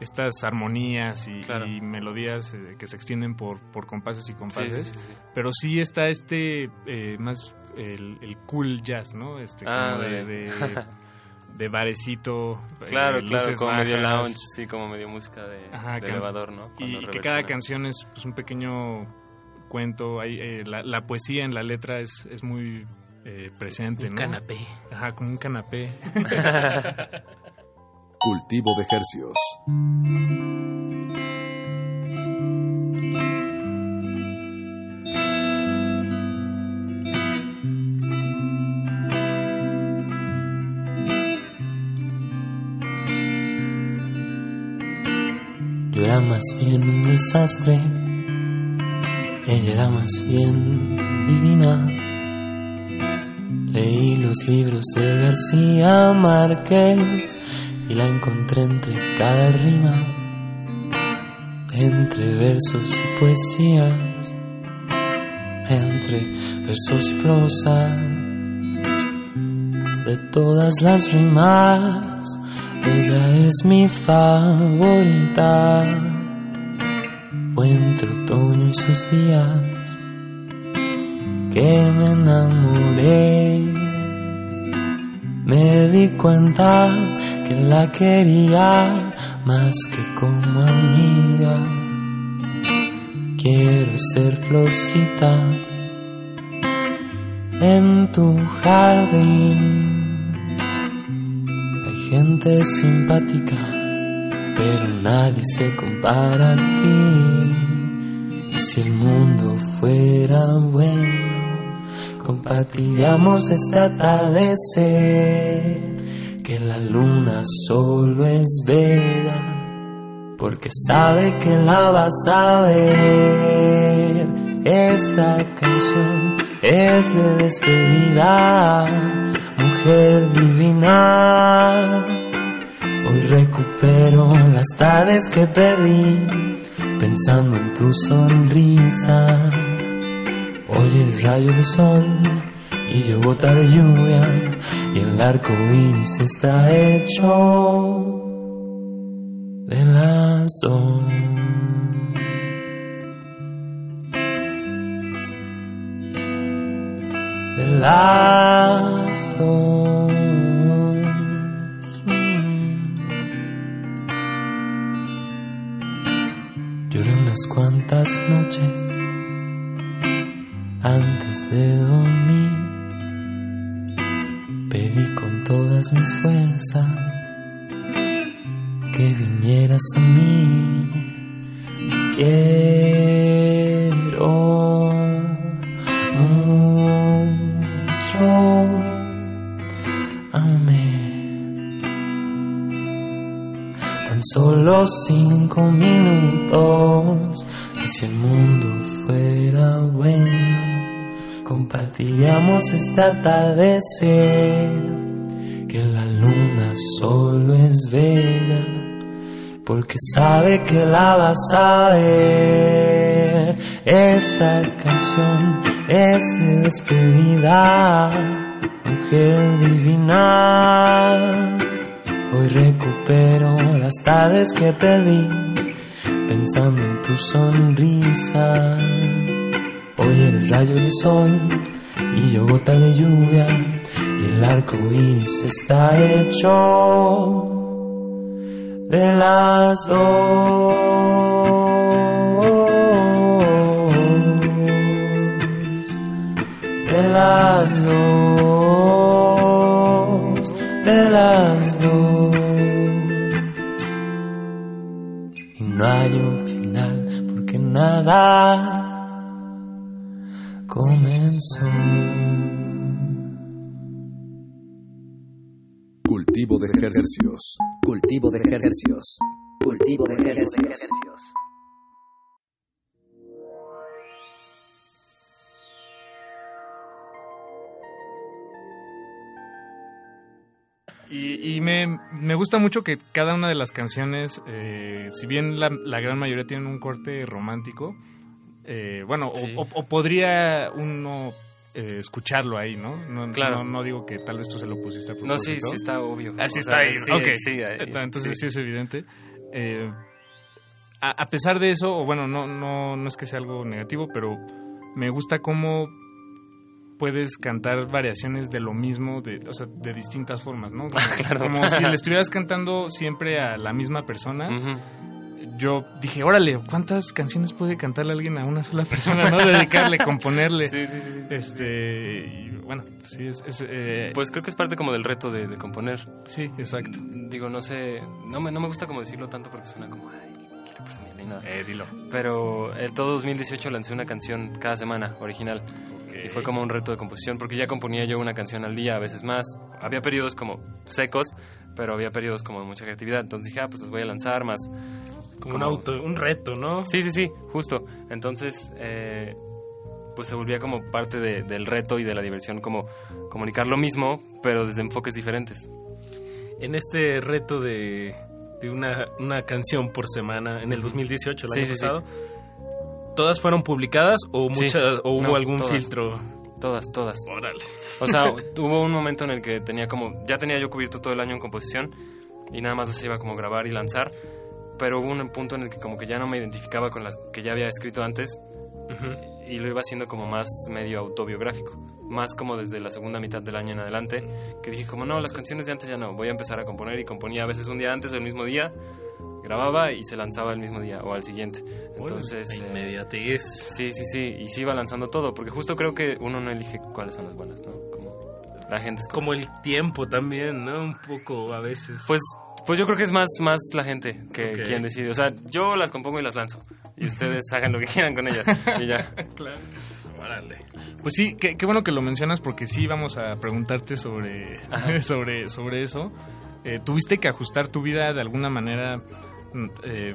estas armonías y, Claro. y melodías eh, que se extienden por, por compases y compases, Sí, sí, sí, sí. pero sí está este eh, más el, el cool jazz, ¿no? Este Ah, como de, de- de, de barecito, Claro, eh, claro, luces como medio lounge, sí, como medio música de, Ajá, de can- elevador, ¿no? Y, Cuando y que cada canción es pues, un pequeño cuento. Hay, eh, la, la poesía en la letra es, es muy eh, presente, Un ¿no? canapé. Ajá, como un canapé. Cultivo de hercios. Yo era más bien un desastre, ella era más bien divina. Leí los libros de García Márquez y la encontré entre cada rima, entre versos y poesías, entre versos y prosa. De todas las rimas, ella es mi favorita. Fue entre otoño y sus días que me enamoré. Me di cuenta que la quería más que como amiga. Quiero ser florcita en tu jardín. Hay gente simpática, pero nadie se compara a ti. Y si el mundo fuera bueno, compartiríamos este atardecer. Que la luna solo es bella, porque sabe que la vas a ver. Esta canción es de despedida, mujer divina. Hoy recupero las tardes que perdí, pensando en tu sonrisa. Hoy es rayo de sol y yo gota de lluvia, y el arco iris está hecho de las dos. De las dos. Lloré unas cuantas noches antes de dormir. Pedí con todas mis fuerzas que vinieras a mí. Quiero mucho. Amén. Tan solo cinco minutos. Si el mundo fuera bueno, compartiríamos este atardecer. Que la luna solo es bella, porque sabe que la vas a ver. Esta canción es de despedida, mujer divina. Hoy recupero las tardes que perdí pensando en tu sonrisa. Hoy eres rayo de sol y yo gota de lluvia y el arco iris está hecho de las dos, de las dos, no hay un final porque nada comenzó. Cultivo de ejercicios. Cultivo de ejercicios. Cultivo de ejercicios. Y, y me, me gusta mucho que cada una de las canciones, eh, si bien la, la gran mayoría tienen un corte romántico, eh, bueno, o- Sí. o, o podría uno eh, escucharlo ahí, ¿no? No, Claro. no no digo que tal vez tú se lo pusiste a propósito. No, sí, sí está obvio. Ah, sí O está sea, ahí. sí, ok. sí, ahí, Ento- Entonces sí. sí. es evidente. Eh, a, a pesar de eso, o bueno, no, no, no es que sea algo negativo, pero me gusta cómo puedes cantar variaciones de lo mismo, de, o sea, de distintas formas, ¿no? Como, Claro. como si le estuvieras cantando siempre a la misma persona. Yo dije, órale, ¿cuántas canciones puede cantarle alguien a una sola persona, no? Dedicarle, componerle. Sí, sí, sí, sí. Este, y bueno, sí, es... es, eh, Pues creo que es parte como del reto de, de componer. Sí, exacto. Digo, no sé, no me, no me gusta como decirlo tanto porque suena como, ay, quiero presumir ni nada. Eh, dilo. Pero el todo 2018 lancé una canción cada semana, original. Y fue como un reto de composición porque ya componía yo una canción al día, a veces más. Había periodos como secos, pero había periodos como de mucha creatividad. Entonces dije, ah, pues los voy a lanzar más. Como un auto, un reto, ¿no? Sí, sí, sí, justo. Entonces, eh, pues se volvía como parte de- del reto y de la diversión, como comunicar lo mismo, pero desde enfoques diferentes. En este reto de, de una, una canción por semana en el 2018, el Sí, año sí, sí. ¿Todas fueron publicadas o Sí. muchas o hubo No, algún todas. filtro? Todas, todas. Órale. O sea, hubo un momento en el que tenía como, ya tenía yo cubierto todo el año en composición y nada más se iba como a grabar y lanzar, pero hubo un punto en el que como que ya no me identificaba con las que ya había escrito antes y lo iba haciendo como más medio autobiográfico, más como desde la segunda mitad del año en adelante, que dije como no, las canciones de antes ya no, voy a empezar a componer y componía a veces un día antes o el mismo día, grababa y se lanzaba el mismo día o al siguiente. Entonces, la eh, inmediatez. Sí, sí, sí, y se iba lanzando todo, porque justo creo que uno no elige cuáles son las buenas, ¿no? Como la gente es Como el tiempo también, ¿no? Un poco a veces. Pues, pues yo creo que es más, más la gente que Ok. quien decide. O sea, yo las compongo y las lanzo. Y ustedes hagan lo que quieran con ellas. Y ya. claro. Órale. Pues sí, qué, qué bueno que lo mencionas porque sí vamos a preguntarte sobre, sobre, sobre eso. Eh, ¿Tuviste que ajustar tu vida de alguna manera eh,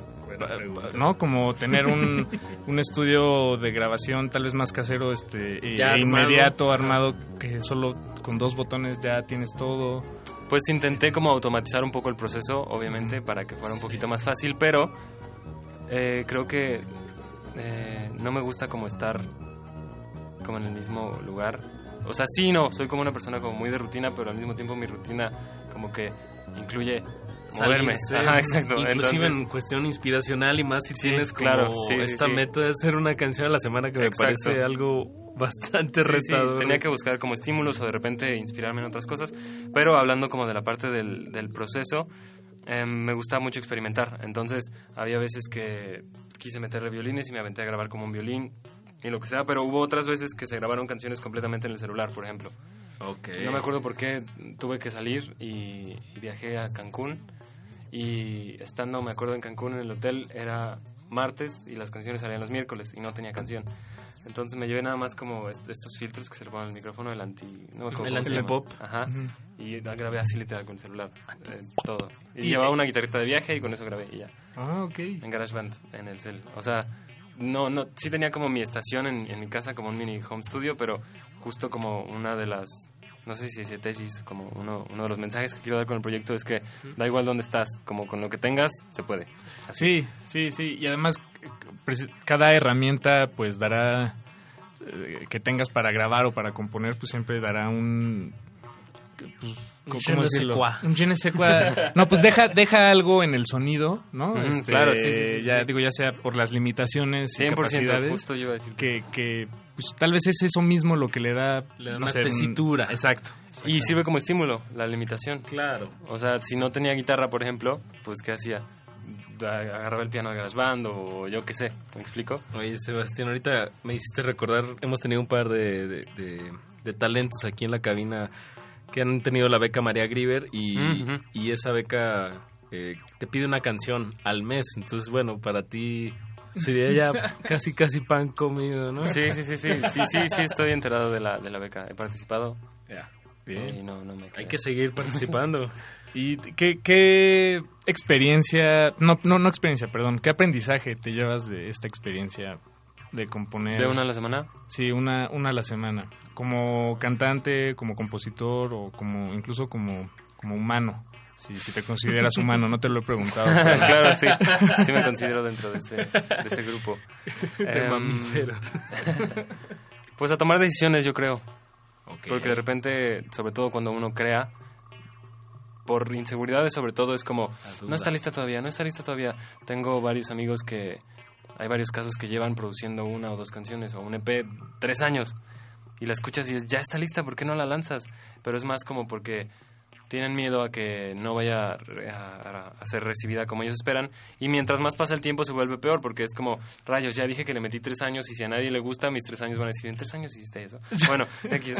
¿no? Como tener un, un estudio de grabación tal vez más casero, este, e- Ya e armado. inmediato, armado, que solo con dos botones ya tienes todo. Pues intenté como automatizar un poco el proceso, obviamente, para que fuera un poquito más fácil, pero eh, creo que eh, no me gusta como estar como en el mismo lugar. O sea, sí, no, soy como una persona como muy de rutina, pero al mismo tiempo mi rutina como que incluye moverme. Salirse, Ajá, exacto. Inclusive Entonces, en cuestión inspiracional y más si Sí, tienes como claro, sí, esta sí. meta de hacer una canción a la semana que me Exacto. parece algo bastante retador. tenía que buscar como estímulos o de repente inspirarme en otras cosas, pero hablando como de la parte del, del proceso, eh, me gusta mucho experimentar, entonces había veces que quise meterle violines y me aventé a grabar como un violín y lo que sea, pero hubo otras veces que se grabaron canciones completamente en el celular, por ejemplo. Okay. No me acuerdo por qué tuve que salir y viajé a Cancún y estando, me acuerdo, en Cancún en el hotel era martes y las canciones salían los miércoles y no tenía canción. Entonces me llevé nada más como est- estos filtros que se le ponen al micrófono, el anti... No acuerdo El antipop. Ajá. Y grabé así literal con el celular, eh, todo. Y, Y- llevaba una guitarrita de viaje y con eso grabé y ya. Ah, ok. En GarageBand, en el cel. O sea, no, no, sí tenía como mi estación en, en mi casa, como un mini home studio, pero justo como una de las, no sé si dice tesis, como uno, uno de los mensajes que quiero dar con el proyecto es que da igual dónde estás, como con lo que tengas, se puede. Sí, sí, sí. Y además, pues, cada herramienta, pues, dará eh, que tengas para grabar o para componer, pues siempre dará un. Pues, Un ¿cómo je ne sais decirlo? quoi. Un je ne sais quoi. No, pues deja, deja algo en el sonido, ¿no? Ujú, Este, claro, sí, sí, sí, ya sí. digo, ya sea por las limitaciones y 100%, capacidades. justo yo iba a decir que que, que pues, tal vez es eso mismo lo que le da, Le da no una sé, un- tesitura. Exacto. Y sirve como estímulo, la limitación. Claro. O sea, si no tenía guitarra, por ejemplo, pues ¿qué hacía? Agarraba el piano de GarageBand o yo qué sé, ¿me explico? Oye, Sebastián, ahorita me hiciste recordar, hemos tenido un par de, de- de- de talentos aquí en la cabina que han tenido la beca María Grieber y, y esa beca eh, te pide una canción al mes. Entonces, bueno, para ti sería ya casi, casi pan comido, ¿no? Sí, sí, sí, sí, sí, sí, sí, estoy enterado de la, de la beca. He participado. Ya, bien. Y no, no me Hay que seguir participando. ¿Y qué, qué experiencia, no, no, no experiencia, perdón, qué aprendizaje te llevas de esta experiencia de componer? ¿De una a la semana? Sí, una, una a la semana. Como cantante, como compositor o como incluso como, como humano. Si, si te consideras humano, no te lo he preguntado. pero- claro, sí. Sí me considero dentro de ese, de ese grupo. De mamífero. Pues a tomar decisiones, yo creo. Porque de repente, sobre todo cuando uno crea, por inseguridades sobre todo, es como, no está lista todavía, no está lista todavía. Tengo varios amigos que, hay varios casos que llevan produciendo una o dos canciones o un EP tres años. Y la escuchas y es, ya está lista, ¿por qué no la lanzas? Pero es más como porque tienen miedo a que no vaya a, a- ser recibida como ellos esperan y mientras más pasa el tiempo se vuelve peor porque es como rayos ya dije que le metí tres años y si a nadie le gusta mis tres años van a decir en tres años hiciste eso bueno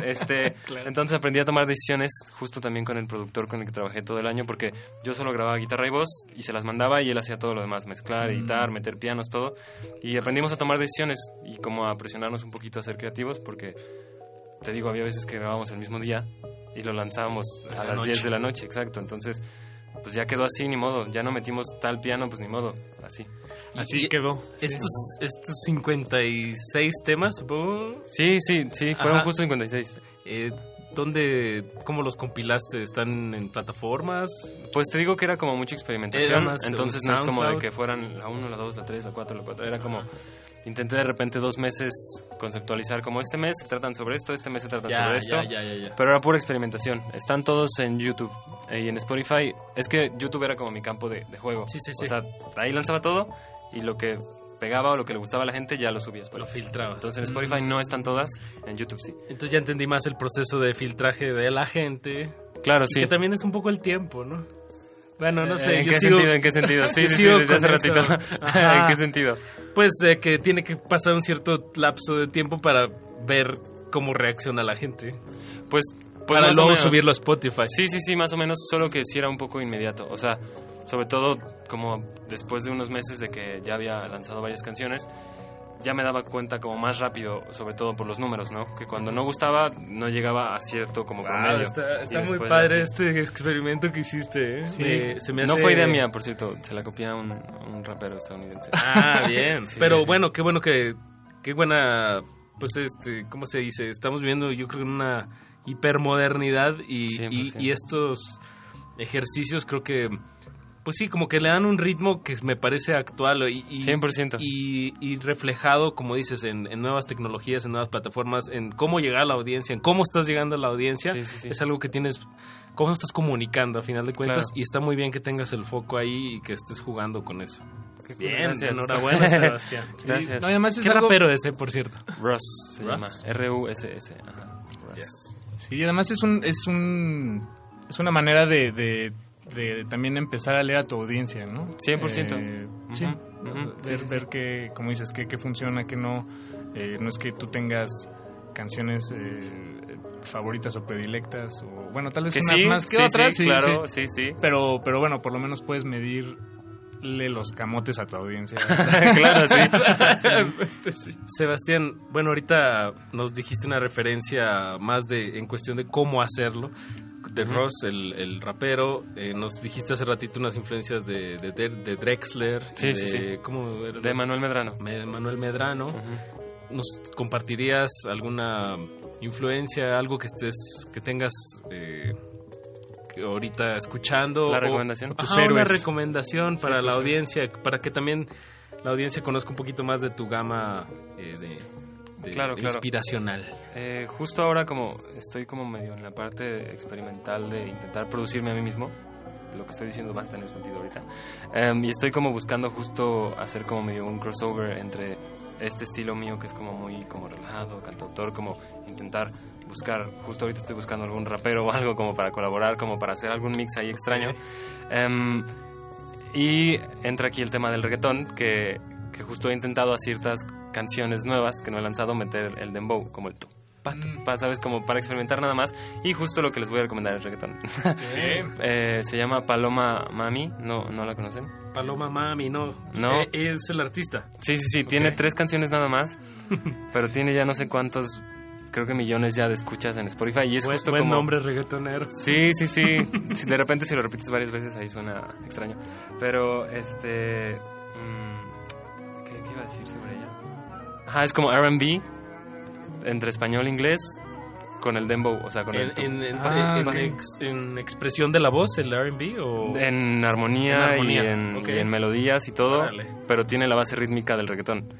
este entonces aprendí a tomar decisiones justo también con el productor con el que trabajé todo el año porque yo solo grababa guitarra y voz y se las mandaba y él hacía todo lo demás mezclar editar meter pianos todo y aprendimos a tomar decisiones y como a presionarnos un poquito a ser creativos porque te digo, había veces que grabábamos el mismo día y lo lanzábamos a, A la las noche. 10 de la noche, exacto. Entonces, pues ya quedó así, ni modo. Ya no metimos tal piano, pues ni modo. Así. Así Y- quedó. Estos, estos 56 temas, supongo. Sí, sí, sí, fueron Ajá. justo 56. Eh, ¿Dónde, cómo los compilaste? ¿Están en plataformas? Pues te digo que era como mucha experimentación. Era más Entonces no es como de que fueran la 1, la 2, la 3, la 4, la 4. Era como. Intenté de repente dos meses conceptualizar como este mes se tratan sobre esto, este mes se tratan Ya, sobre esto. ya, ya. Pero era pura experimentación. Están todos en YouTube eh, y en Spotify. Es que YouTube era como mi campo de, de juego. Sí, sí, sí. O sea, ahí lanzaba todo y lo que pegaba o lo que le gustaba a la gente ya lo subía Lo filtraba. Entonces en Spotify no están todas, en YouTube sí. Entonces ya entendí más el proceso de filtraje de la gente. Claro, Y sí. que también es un poco el tiempo, ¿no? Bueno, no Eh, sé. ¿En yo qué sigo- sentido? ¿En qué sentido? Sí, sí, sí, desde hace ratito. ¿En qué sentido? Pues eh, que tiene que pasar un cierto lapso de tiempo para ver cómo reacciona la gente. Pues, pues para luego subirlo a Spotify. Sí, sí, sí, más o menos, solo que sí era un poco inmediato. O sea, sobre todo como después de unos meses de que ya había lanzado varias canciones, ya me daba cuenta como más rápido, sobre todo por los números, ¿no? Que cuando no gustaba, no llegaba a cierto como Wow, promedio. está está muy padre este experimento que hiciste. ¿eh? Sí. Me- se me No fue idea mía, por cierto, se la copié a un, a un rapero estadounidense. Ah, bien. Sí, Pero sí. bueno, qué bueno que, qué buena, pues este, ¿cómo se dice? Estamos viviendo, yo creo, en una hipermodernidad y, y, 100%. y estos ejercicios creo que, pues sí, como que le dan un ritmo que me parece actual y, y, 100%. y, y reflejado, como dices, en, en nuevas tecnologías, en nuevas plataformas, en cómo llegar a la audiencia, en cómo estás llegando a la audiencia. Sí, sí, sí. Es algo que tienes, cómo estás comunicando a final de cuentas Claro. y está muy bien que tengas el foco ahí y que estés jugando con eso. Qué Bien, gracias. enhorabuena, Sebastián. Gracias. No, y además es ¿Qué algo- rapero ese, por cierto? Russ se Russ. llama. Sí, y además es un es un es una manera de, de, de también empezar a leer a tu audiencia, ¿no? 100%. Eh, sí. Ver, Sí, sí, ver que, como dices, que, que funciona, que no. Eh, no es que tú tengas canciones eh, favoritas o predilectas, o bueno, tal vez Que unas sí, más que sí, otras. sí, claro, sí, sí. Pero, pero bueno, por lo menos puedes medirle los camotes a tu audiencia. Claro, sí. Este, sí. Sebastián, bueno, ahorita nos dijiste una referencia más de en cuestión de cómo hacerlo. De. Ross, el, el rapero, eh, nos dijiste hace ratito unas influencias de, de, Drexler, Sí, de, sí, sí. ¿cómo era? De Manuel Medrano. Me- Manuel Medrano. ¿Nos compartirías alguna influencia, algo que estés, que tengas eh, que ahorita escuchando? La o- recomendación. Ajá, una recomendación para la audiencia, para que también la audiencia conozca un poquito más de tu gama eh, de, de- Claro, claro. inspiracional. Eh, justo ahora como estoy como medio en la parte experimental de intentar producirme a mí mismo, lo que estoy diciendo va a tener sentido ahorita, Em, y estoy como buscando justo hacer como medio un crossover entre este estilo mío que es como muy como relajado, cantautor, como intentar buscar, justo ahorita estoy buscando algún rapero o algo como para colaborar, como para hacer algún mix ahí extraño. Em, y entra aquí el tema del reggaetón, que, que justo he intentado a ciertas canciones nuevas que no he lanzado meter el dembow, como el tu, pa, tu, pa, ¿sabes? Como para experimentar nada más. Y justo lo que les voy a recomendar es reggaetón. Eh, se llama Paloma Mami, ¿no, ¿no la conocen? Paloma Mami, no. No. Eh, es el artista. Sí, sí, sí, tiene tres canciones nada más, pero tiene ya no sé cuántos, creo que millones ya de escuchas en Spotify. Y es Buen- justo buen como... nombre reggaetonero. Sí, sí, sí. Si de repente si lo repites varias veces ahí suena extraño. Pero este... mm, decir sobre ella? Ajá, es como RB entre español e inglés con el dembow, o sea, con En, el... en- Ah, en ok. ex- en expresión de la voz, el R&B o En armonía, armonía, y, en, ok. y en melodías y todo, Órale. pero tiene la base rítmica del reggaetón.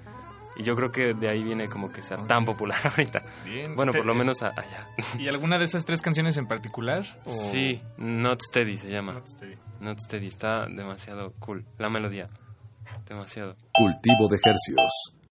Y yo creo que de ahí viene como que sea tan popular ahorita. Bien. Bueno, por lo menos allá. ¿Y alguna de esas tres canciones en particular? o- Sí, Not Steady se llama. Not Steady. Not Steady, está demasiado cool. La melodía, Cultivo de hercios.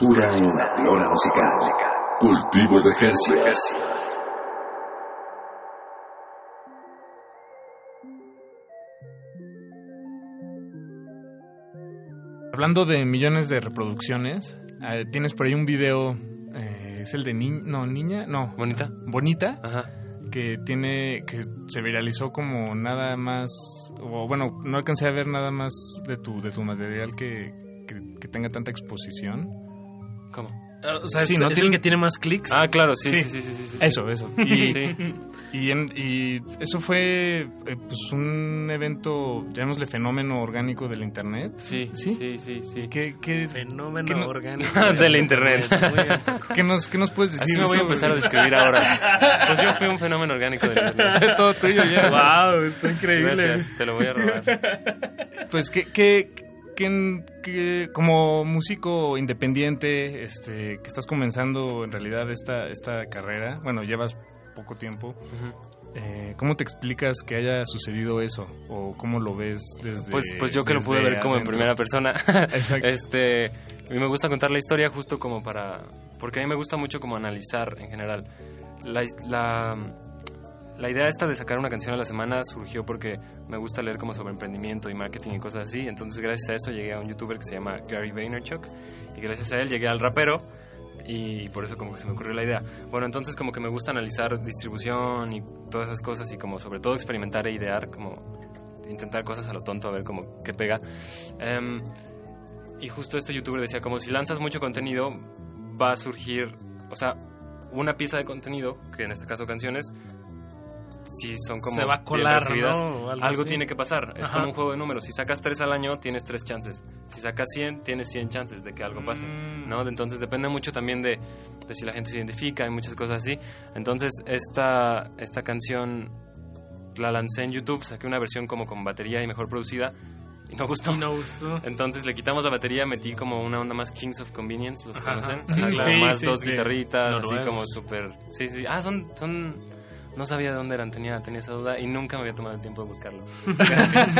Frescura en la flora musical. Cultivo de ejercicios. Hablando de millones de reproducciones, eh, tienes por ahí un video, eh, es el de niña, no, niña, no. Bonita. Bonita. Que tiene, que se viralizó como nada más, o bueno, no alcancé a ver nada más de tu, de tu material que, que, que tenga tanta exposición. ¿Cómo? o sea, ¿es- es el que tiene más clics? Ah, claro, sí, sí, sí, sí, sí, sí. Eso, eso. Y, Sí. y, en- y eso fue eh, pues un evento, llamémosle fenómeno orgánico del internet. Sí, sí, sí, sí. sí. ¿Qué, qué, Fenómeno qué no- orgánico Del internet. ¿Qué nos, ¿Qué nos puedes decir? Así me voy a empezar a describir ahora. Pues yo fui un fenómeno orgánico del internet. Todo tuyo ya. Wow, está increíble. Gracias, te lo voy a robar. Pues que, que, que, que como músico independiente, este, que estás comenzando en realidad esta, esta carrera, bueno, llevas poco tiempo, eh, ¿cómo te explicas que haya sucedido eso? ¿O cómo lo ves desde Pues, pues yo que lo pude ver como en primera persona. Exacto. Este, a mí me gusta contar la historia justo como para... Porque a mí me gusta mucho como analizar en general. La, la, la idea esta de sacar una canción a la semana surgió porque me gusta leer como sobre emprendimiento y marketing y cosas así. Entonces gracias a eso llegué a un youtuber que se llama Gary Vaynerchuk. Y gracias a él llegué al rapero y por eso como que se me ocurrió la idea. Bueno, entonces como que me gusta analizar distribución y todas esas cosas y como sobre todo experimentar e idear, como intentar cosas a lo tonto a ver como qué pega. Em, y justo este youtuber decía como si lanzas mucho contenido va a surgir, o sea, una pieza de contenido, que en este caso canciones, si son como Se va a colar, ¿no? Algo algo así. tiene que pasar. Es Ajá. como un juego de números. Si sacas tres al año, tienes tres chances. Si sacas 100, tienes 100 chances de que algo pase. Mm. ¿no? Entonces depende mucho también de, de si la gente se identifica y muchas cosas así. Entonces esta, esta canción la lancé en YouTube, saqué una versión como con batería y mejor producida y no gustó. Y no gustó. Entonces le quitamos la batería, metí como una onda más Kings of Convenience, ¿los Ajá, conocen? Sí, claro, sí, más sí, dos sí. guitarritas, así Noruegos. como súper... Sí, sí. Ah, son... son no sabía de dónde eran, tenía, tenía esa duda y nunca me había tomado el tiempo de buscarlo. Gracias.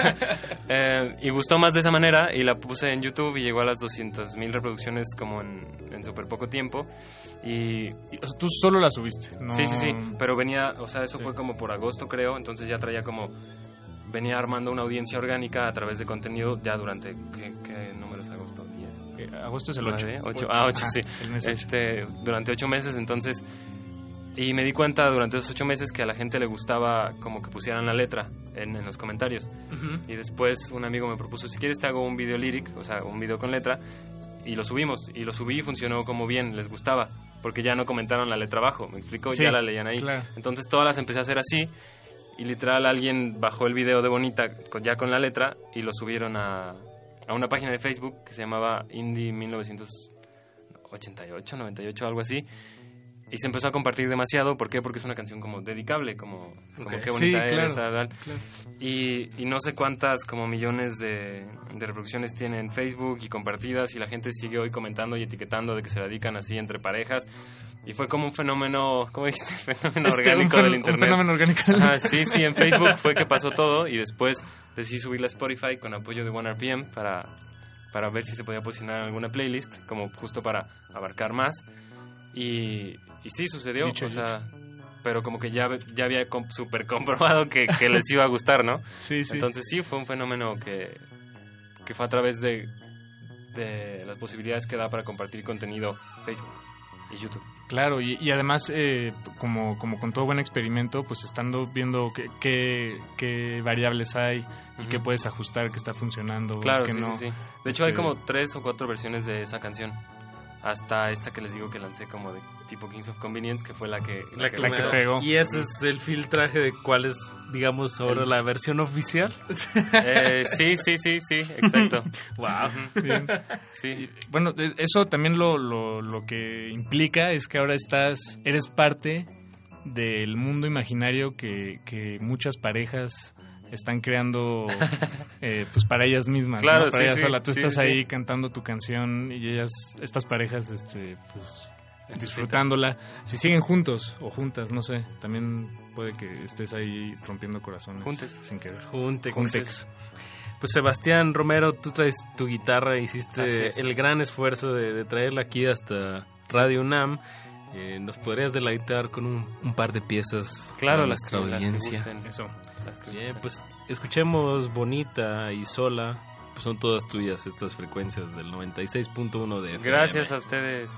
Eh, y gustó más de esa manera y la puse en YouTube y llegó a las 200.000 reproducciones como en, en súper poco tiempo. Y, O sea, tú solo la subiste. No... Sí, sí, sí, pero venía, o sea, eso fue como por agosto creo, entonces ya traía como, venía armando una audiencia orgánica a través de contenido ya durante, ¿qué, qué número es agosto? ¿10? Eh, agosto es el ocho. ¿Nueve? Ocho. Ocho. Ah, 8, Ajá, sí. Este, durante ocho meses, entonces, y me di cuenta durante esos ocho meses que a la gente le gustaba como que pusieran la letra en, en los comentarios. Ujú. Y después un amigo me propuso, si quieres te hago un video lyric, o sea, un video con letra, y lo subimos. Y lo subí y funcionó como bien, les gustaba, porque ya no comentaron la letra abajo, me explicó, Sí, ya la leían ahí. claro. Entonces todas las empecé a hacer así, y literal alguien bajó el video de Bonita con- ya con la letra y lo subieron a, a una página de Facebook que se llamaba Indie 1988, 98, algo así. Y se empezó a compartir demasiado. ¿Por qué? Porque es una canción como dedicable, como, como Ok. qué Sí, bonita claro, eres, tal. claro. Y, y no sé cuántas como millones de, de reproducciones tiene en Facebook y compartidas y la gente sigue hoy comentando y etiquetando de que se dedican así entre parejas. Y fue como un fenómeno, ¿cómo dijiste? Fenómeno Este, un orgánico fen- del un internet. fenómeno orgánico. Ajá, sí, sí, en Facebook fue que pasó todo y después decidí subirla a Spotify con apoyo de OneRPM para, para ver si se podía posicionar en alguna playlist, como justo para abarcar más. Y, y sí, sucedió, Dicho o sea, pero como que ya, ya había com- súper comprobado que, que les iba a gustar, ¿no? Sí, sí. Entonces sí, fue un fenómeno que, que fue a través de, de las posibilidades que da para compartir contenido Facebook y YouTube. Claro, y, y además, eh, como, como con todo buen experimento, pues estando viendo qué, qué, qué variables hay y qué puedes ajustar, qué está funcionando, Claro, qué sí, no. sí, sí. De hecho, hay Este, como tres o cuatro versiones de esa canción. Hasta esta que les digo que lancé como de tipo Kings of Convenience, que fue la que, La, que, me- pegó. Y ese es el filtraje de cuál es, digamos, ahora El- la versión oficial. Eh, sí, sí, sí, sí, exacto. Wow. Bien. Sí. Bueno, eso también lo, lo, lo que implica es que ahora estás, eres parte del mundo imaginario que, que muchas parejas están creando eh, pues para ellas mismas, Claro, ¿no? para sí, ellas sí, solas. Tú sí, estás sí. ahí cantando tu canción y ellas, estas parejas, este, pues disfrutándola. Si siguen juntos o juntas, no sé, también puede que estés ahí rompiendo corazones. Juntes. Sin querer. Juntex. Juntex. Pues Sebastián Romero, tú traes tu guitarra, hiciste el gran esfuerzo de, de traerla aquí hasta Radio UNAM. Eh, ¿Nos podrías deleitar con un, un par de piezas Claro, para las que, nuestra las que audiencia? gusten. Eso. Las que Bien, gusten. pues escuchemos Bonita y Sola. Pues son todas tuyas estas frecuencias del 96.1 de FM. Gracias a ustedes.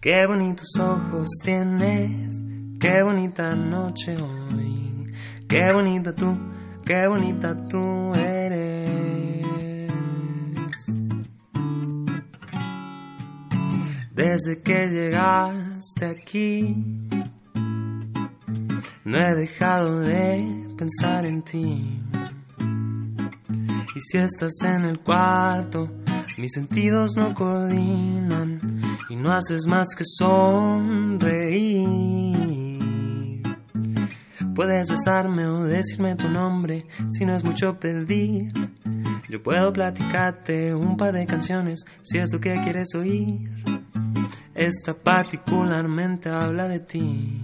Qué bonitos ojos tienes, qué bonita noche hoy, qué bonita tú, qué bonita tú eres. Desde que llegaste aquí, no he dejado de pensar en ti. Y si estás en el cuarto, mis sentidos no coordinan y no haces más que sonreír. Puedes besarme o decirme tu nombre si no es mucho pedir. Yo puedo platicarte un par de canciones si es lo que quieres oír. Esta particularmente habla de ti.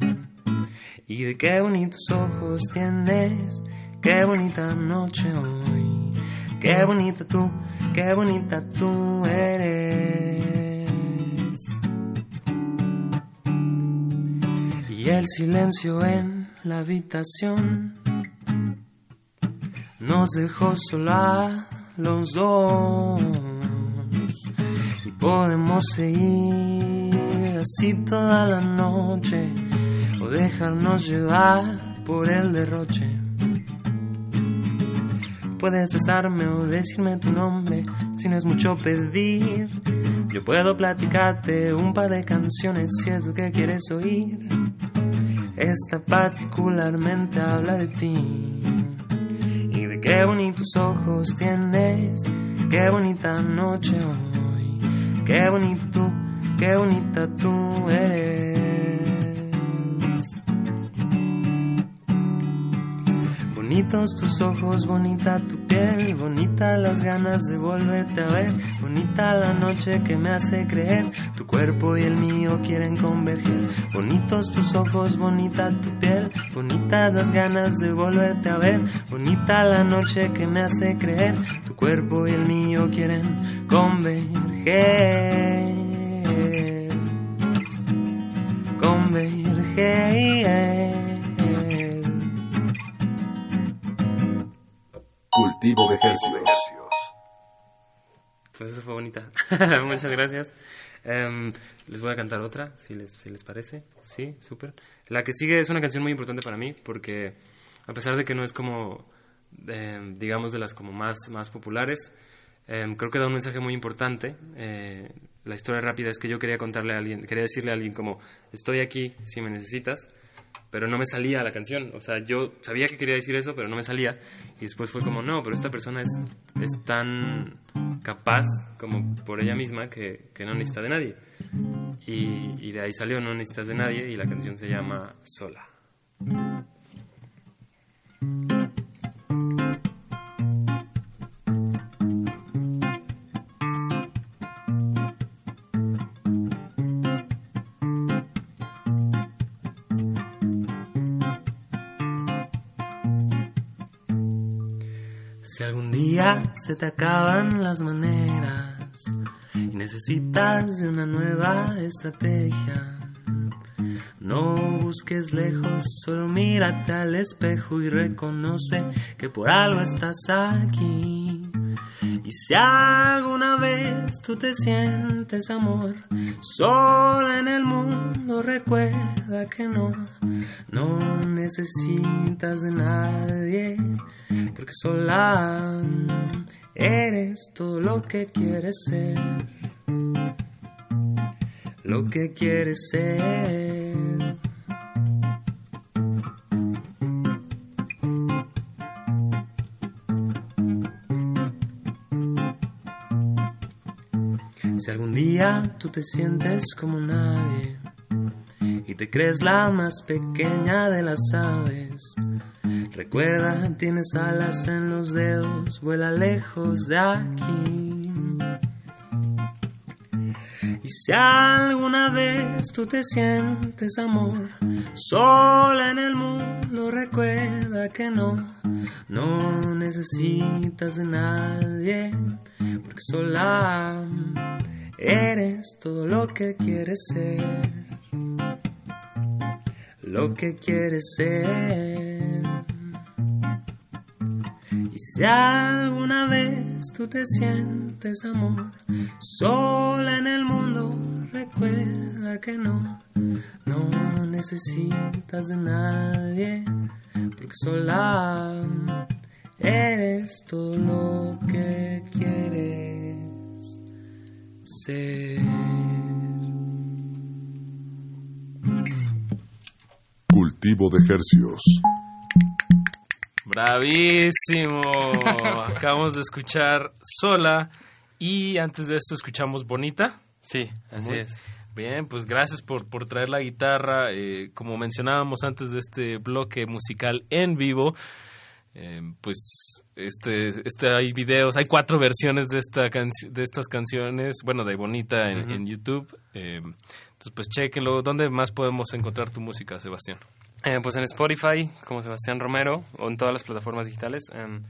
Y de qué bonitos ojos tienes, qué bonita noche hoy, qué bonita tú, qué bonita tú eres. Y el silencio en la habitación nos dejó solo a los dos. Y podemos seguir así toda la noche o dejarnos llevar por el derroche. Puedes besarme o decirme tu nombre si no es mucho pedir. Yo puedo platicarte un par de canciones si es lo que quieres oír. Esta particularmente habla de ti y de qué bonitos ojos tienes, qué bonita noche hoy, qué bonito tú, qué bonita tú eres. Bonitos tus ojos, bonita tu piel, bonita las ganas de volverte a ver, bonita la noche que me hace creer, tu cuerpo y el mío quieren converger. Bonitos tus ojos, bonita tu piel, bonitas las ganas de volverte a ver, bonita la noche que me hace creer, tu cuerpo y el mío quieren converger. Converger. Cultivo de ejercicios. Pues eso fue bonita. Muchas gracias. Em, les voy a cantar otra, si les, si les parece. Sí, súper. La que sigue es una canción muy importante para mí porque a pesar de que no es como, em, digamos, de las como más, más populares, em, creo que da un mensaje muy importante. Eh, la historia rápida es que yo quería contarle a alguien, quería decirle a alguien como, estoy aquí si me necesitas, pero no me salía la canción. O sea, yo sabía que quería decir eso, pero no me salía. Y después fue como, no, pero esta persona es, es tan capaz, como por ella misma, que, que no necesita de nadie. Y, y de ahí salió No necesitas de nadie y la canción se llama Sola. Día se te acaban las maneras y necesitas de una nueva estrategia, no busques lejos, solo mírate al espejo y reconoce que por algo estás aquí. Y si alguna vez tú te sientes amor, sola en el mundo, recuerda que no, no necesitas de nadie, porque sola eres todo lo que quieres ser, lo que quieres ser. Día tú te sientes como nadie y te crees la más pequeña de las aves, recuerda, tienes alas en los dedos, vuela lejos de aquí. Y si alguna vez tú te sientes amor, sola en el mundo, recuerda que no, no necesitas de nadie, porque sola eres todo lo que quieres ser, lo que quieres ser. Y si alguna vez tú te sientes amor, sola en el mundo, recuerda que no, no necesitas de nadie, porque sola eres todo lo que quieres ser. Cultivo de hercios. Bravísimo. Acabamos de escuchar Sola y antes de esto escuchamos Bonita. Sí, así Muy- es. Bien, pues gracias por, por traer la guitarra. Eh, como mencionábamos antes de este bloque musical en vivo, eh, pues este, este hay videos, hay cuatro versiones de esta de estas canciones, bueno, de Bonita en, en YouTube. Eh, entonces, pues chequenlo. ¿Dónde más podemos encontrar tu música, Sebastián? Eh, pues en Spotify, como Sebastián Romero, o en todas las plataformas digitales. En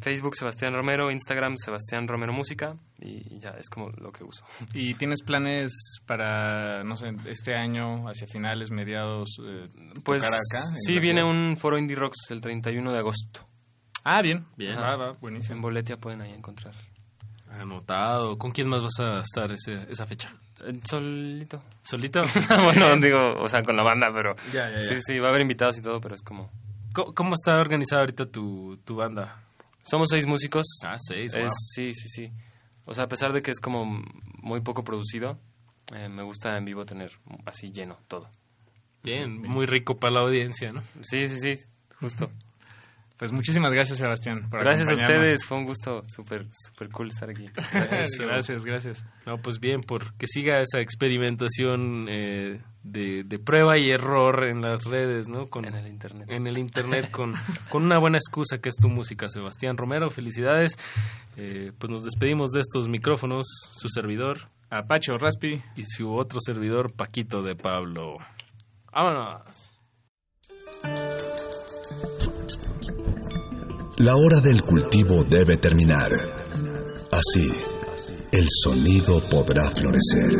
Facebook, Sebastián Romero, Instagram, Sebastián Romero Música, y ya es como lo que uso. ¿Y tienes planes para, no sé, este año, hacia finales, mediados, eh, Pues tocar acá? sí, viene un foro Indie Rocks el 31 de agosto. Ah, bien. Bien. Va, va, buenísimo. En Boletia pueden ahí encontrar. Anotado. ¿Con quién más vas a estar ese- esa fecha? Eh, Solito. ¿Solito? bueno, digo, o sea, con la banda, pero... Ya, ya, ya. Sí, sí, va a haber invitados y todo, pero es como... ¿Cómo, cómo está organizada ahorita tu, tu banda? Somos seis músicos. Ah, seis, Es- wow. Sí, sí, sí. O sea, a pesar de que es como muy poco producido, eh, me gusta en vivo tener así lleno todo. Bien, muy rico para la audiencia, ¿no? Sí, sí, sí, justo. Pues muchísimas gracias, Sebastián. por Gracias a ustedes, fue un gusto súper, súper cool estar aquí. Gracias, gracias, gracias. No, pues bien, por que siga esa experimentación eh, de, de prueba y error en las redes, ¿no? Con, En el internet. En el internet, con, con una buena excusa que es tu música, Sebastián Romero. Felicidades. Eh, pues nos despedimos de estos micrófonos, su servidor, Apache o Raspi. y su otro servidor, Paquito de Pablo. Vámonos. La hora del cultivo debe terminar. Así, el sonido podrá florecer.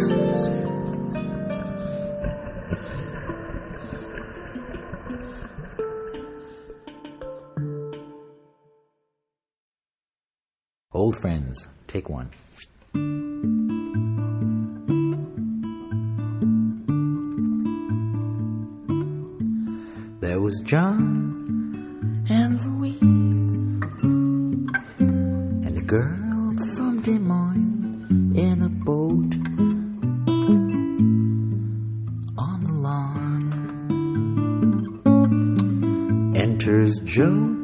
Old friends, take one. There was John girl from Des Moines in a boat on the lawn. Enters Joe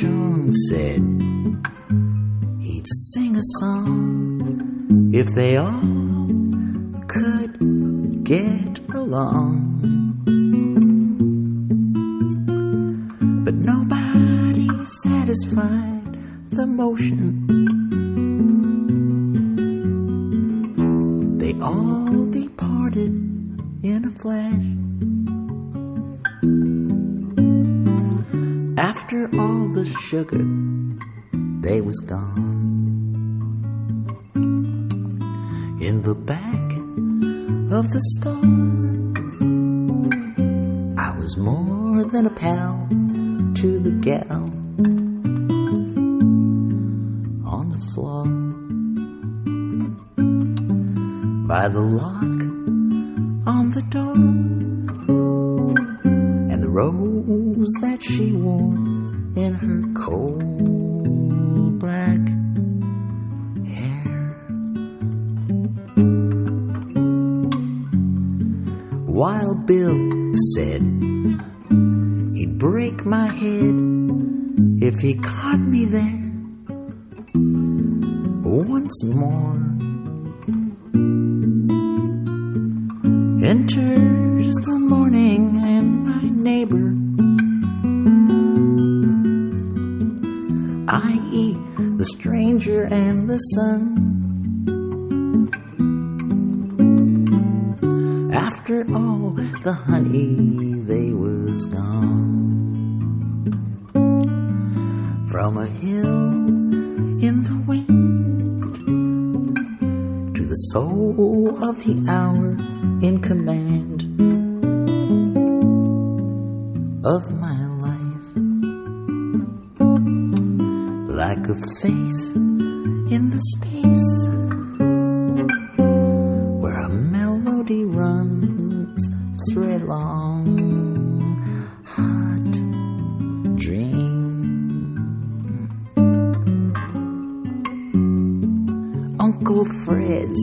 fortune said he'd sing a song if they all could get along.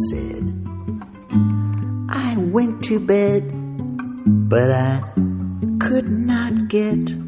said. I went to bed, but I could not get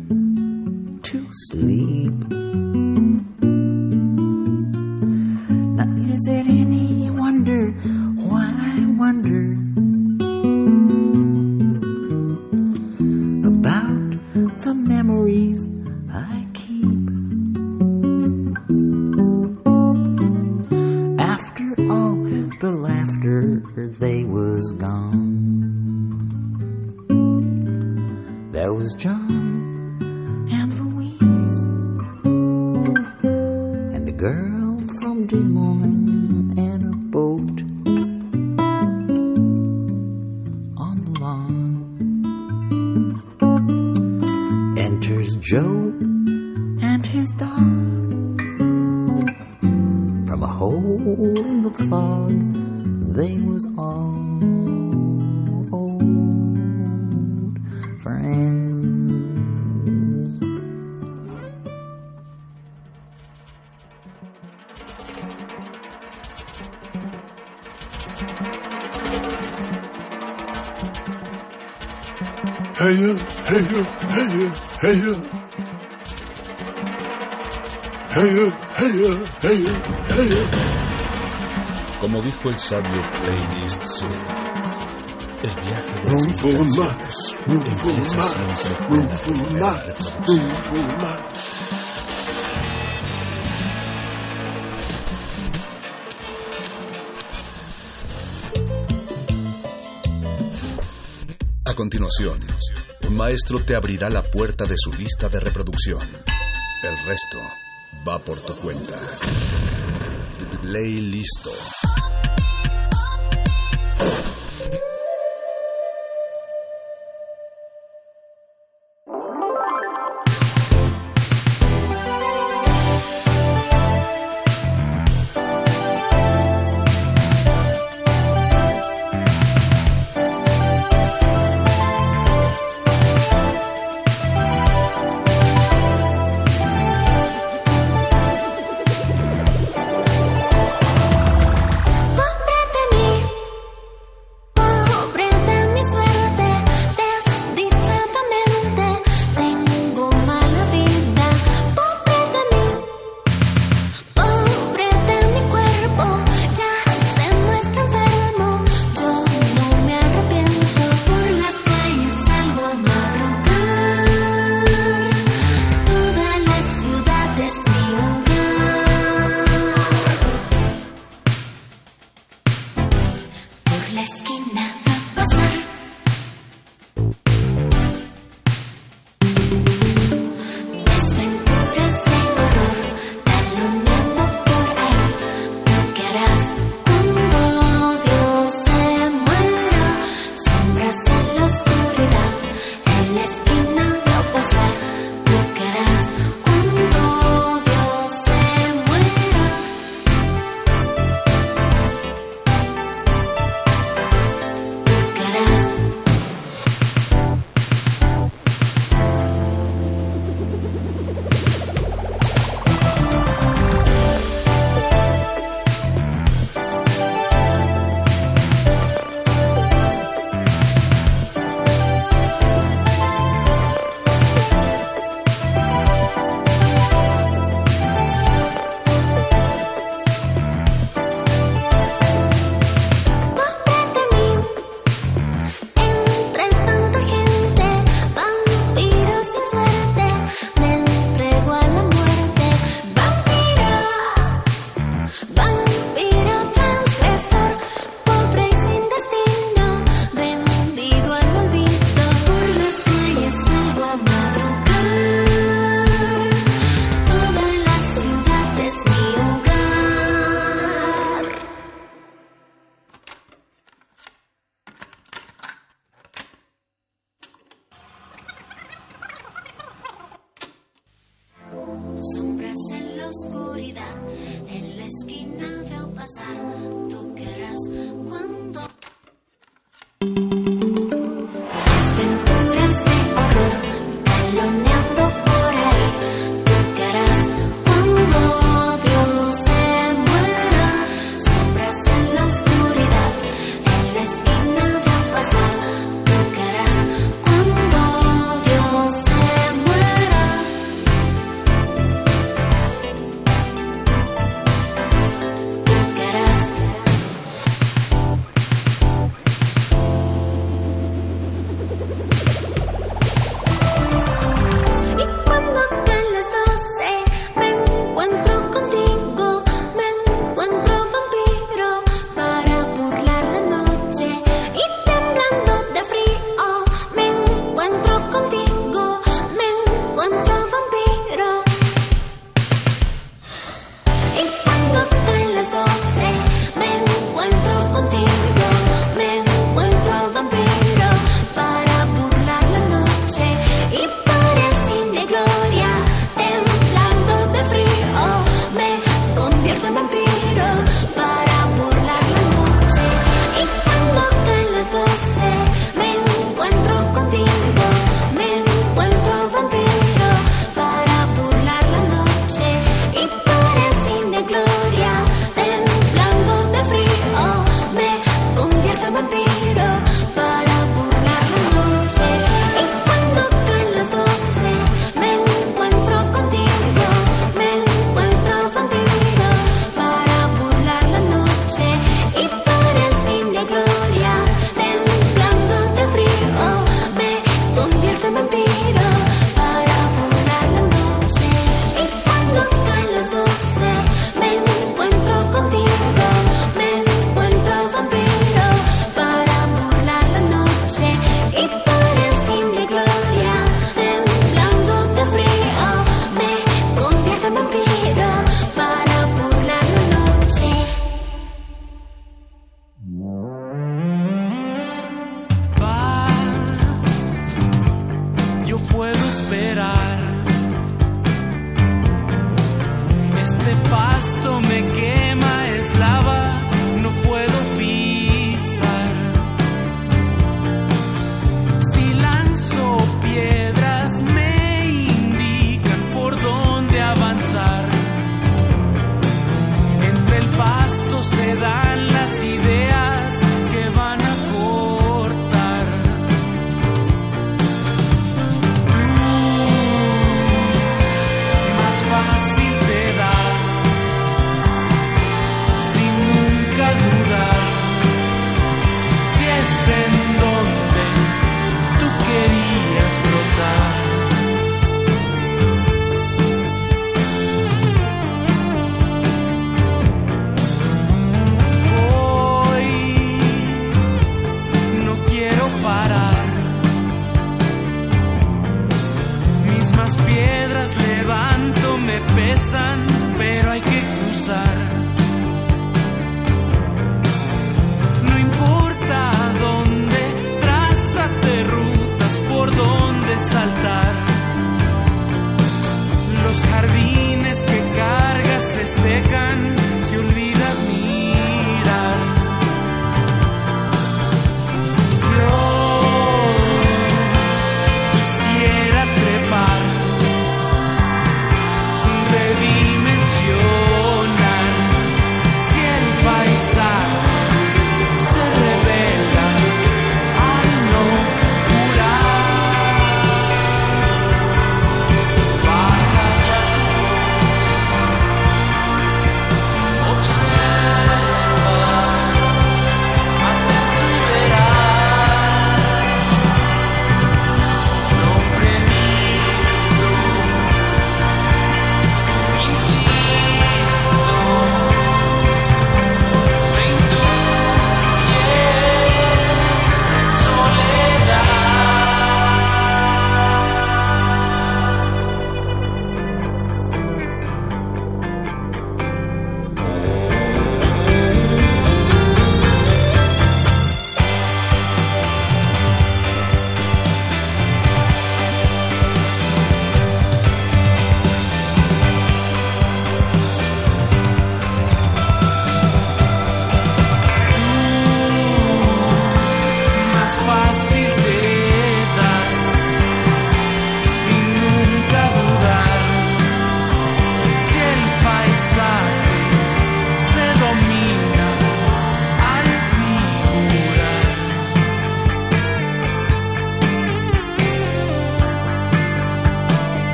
sabio playlist sur. El viaje de las mutaciones empieza siempre con la primera reproducción. A continuación, un maestro te abrirá la puerta de su lista de reproducción. El resto va por tu cuenta. Play listo.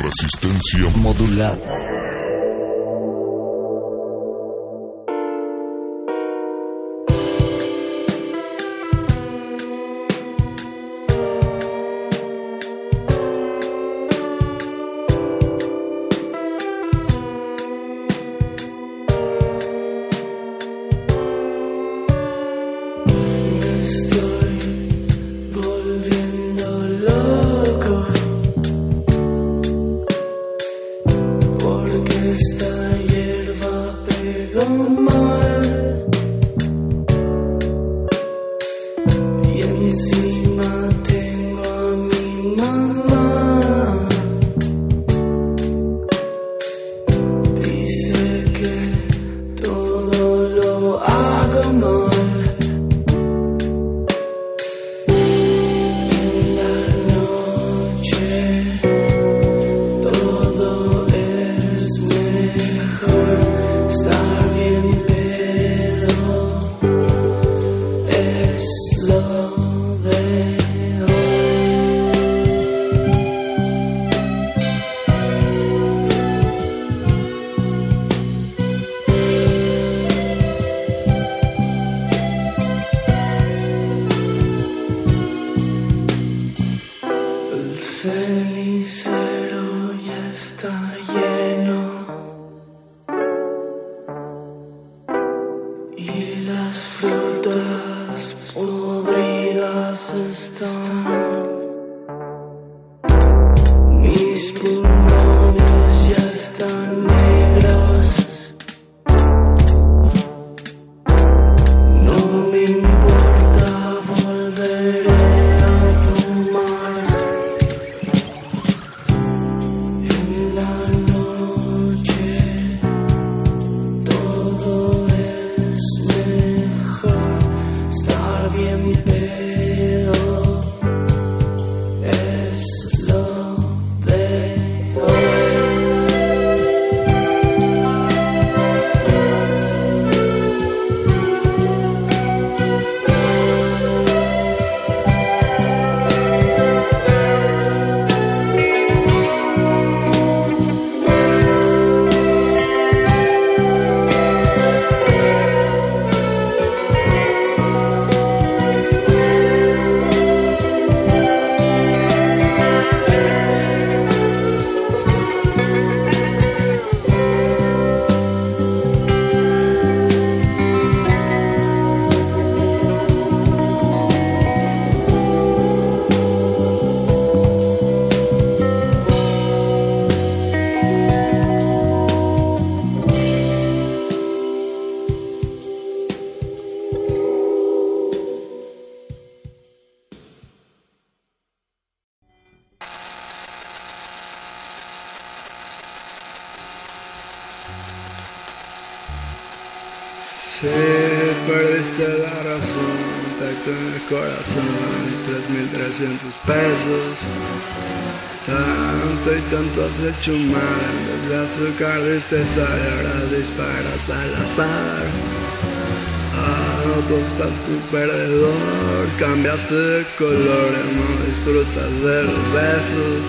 Resistencia modulada. besos. Tanto y tanto has hecho mal, desde azúcar, tristeza y ahora disparas al azar. Ah, Adoptas tu perdedor, cambiaste de color, no disfrutas de los besos.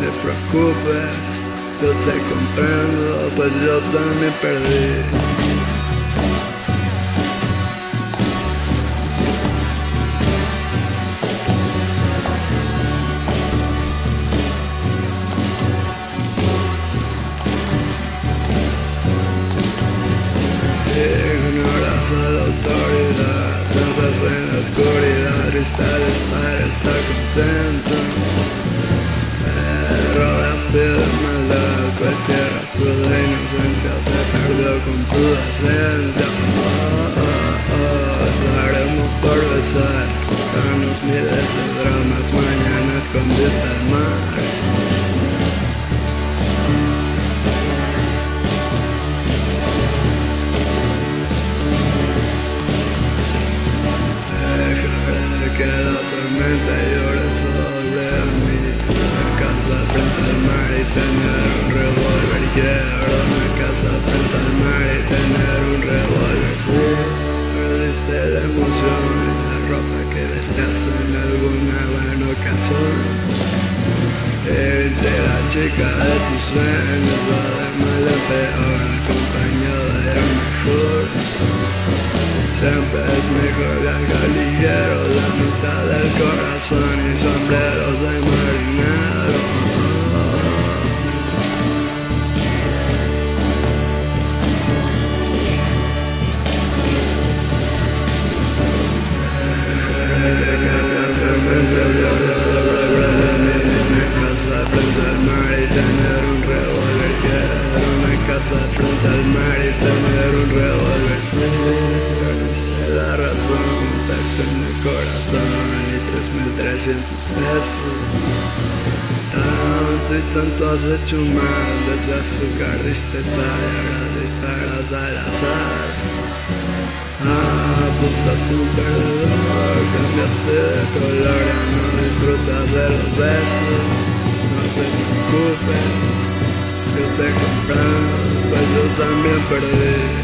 Te preocupes, yo te comprendo, pues yo también perdí. Tanto y tanto has hecho mal Desde azúcar, tristeza y ahora disparas al azar. Apostas tu perdedor Cambiaste de color Ya no disfrutas de los besos. No te preocupes Yo te compré Pues yo también perdí.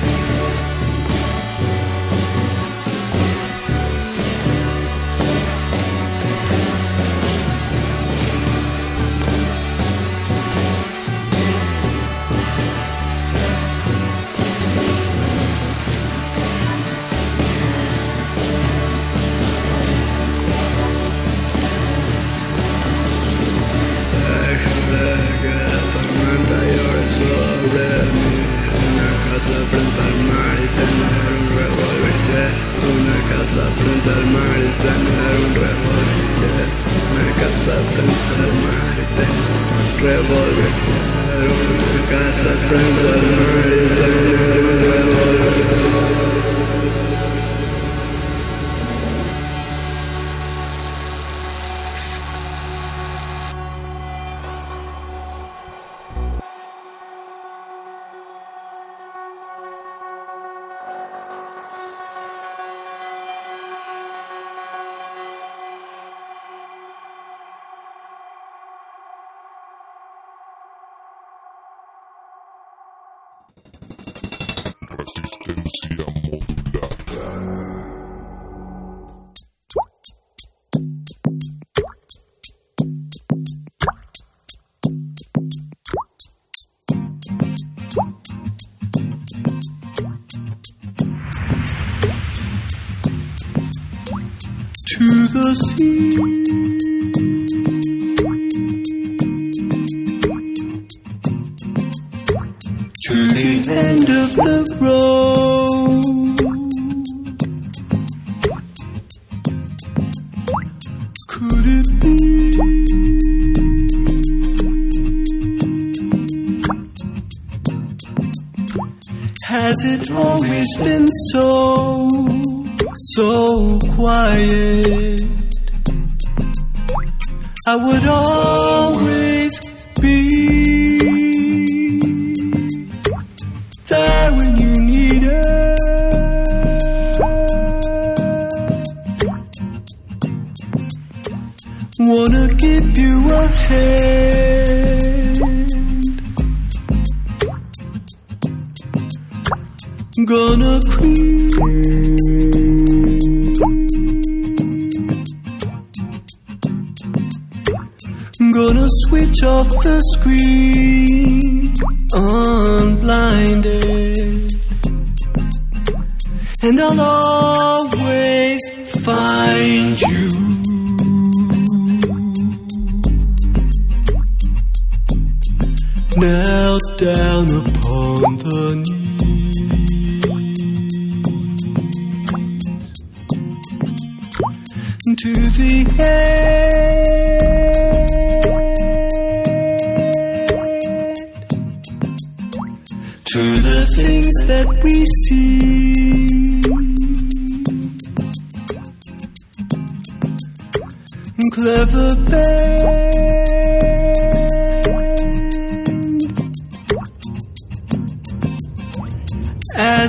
I would all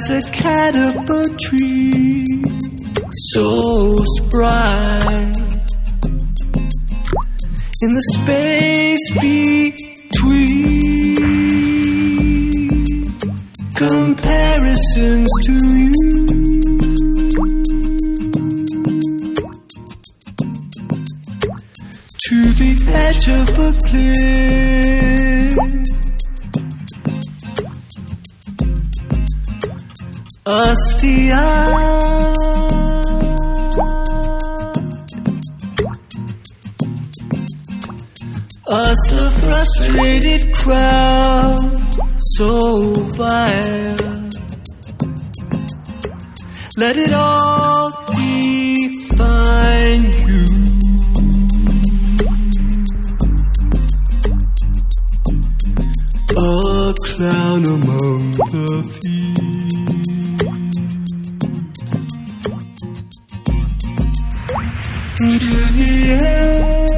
a caterpillar tree. ground so vile. Let it all define you. A clown among the thieves. To the end.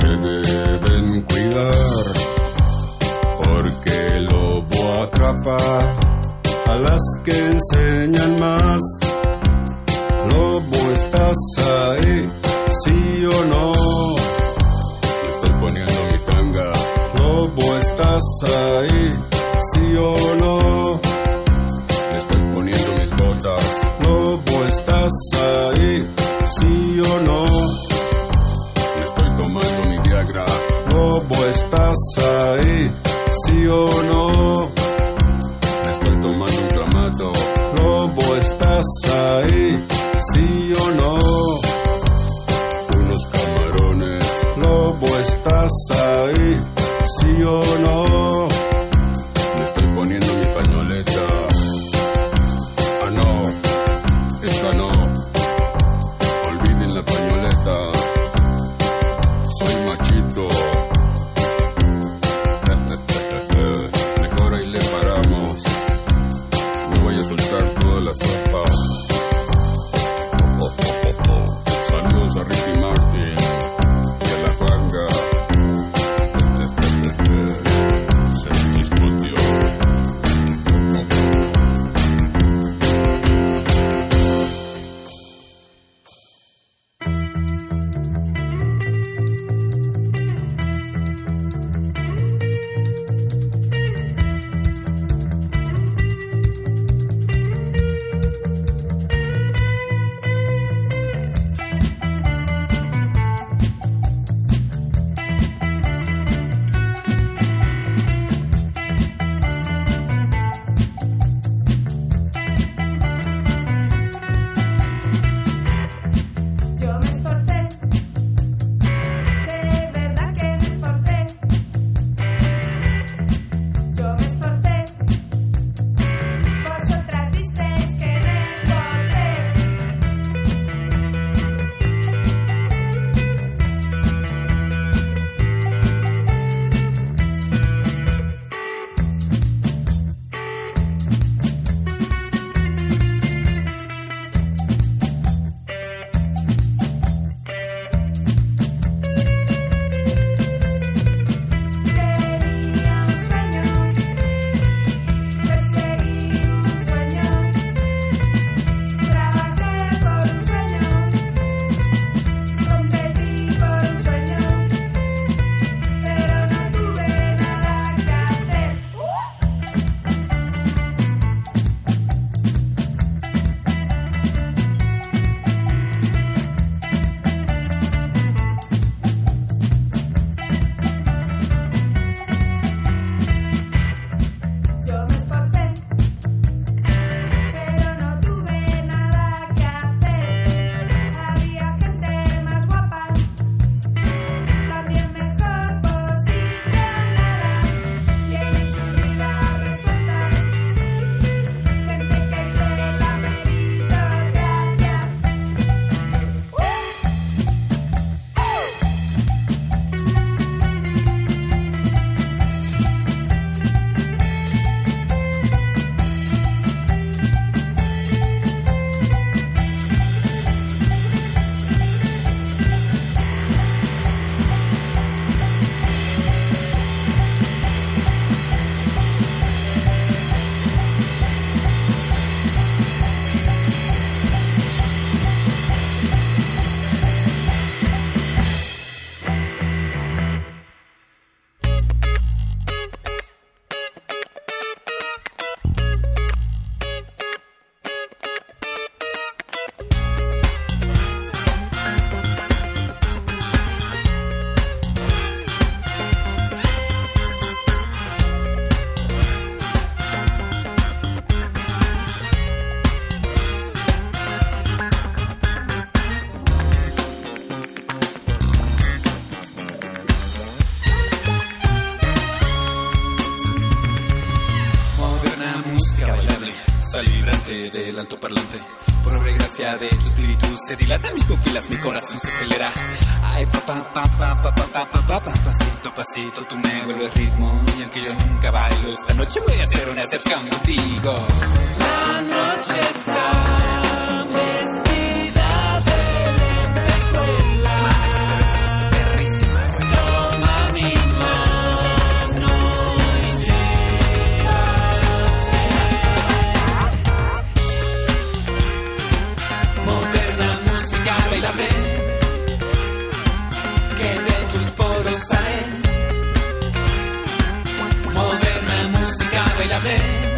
se deben cuidar, porque el lobo atrapa a las que enseñan más. Lobo, estás ahí, sí o no. Estoy poniendo mi tanga. Lobo, estás ahí, sí o no. ¿Cómo estás ahí? ¿Sí o no? Me estoy tomando un clamato. ¿Cómo estás ahí? ¿Sí o no? Unos camarones. ¿Cómo estás ahí? ¿Sí o no? gracia de tu espíritu se dilata mis pupilas, mi corazón se acelera. Ay, papá, papá, papá, papá, papá, pasito pasito tú me vuelves ritmo y aunque yo nunca bailo, esta noche voy a hacer una excepción contigo. La noche está Bailame.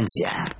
Resistencia.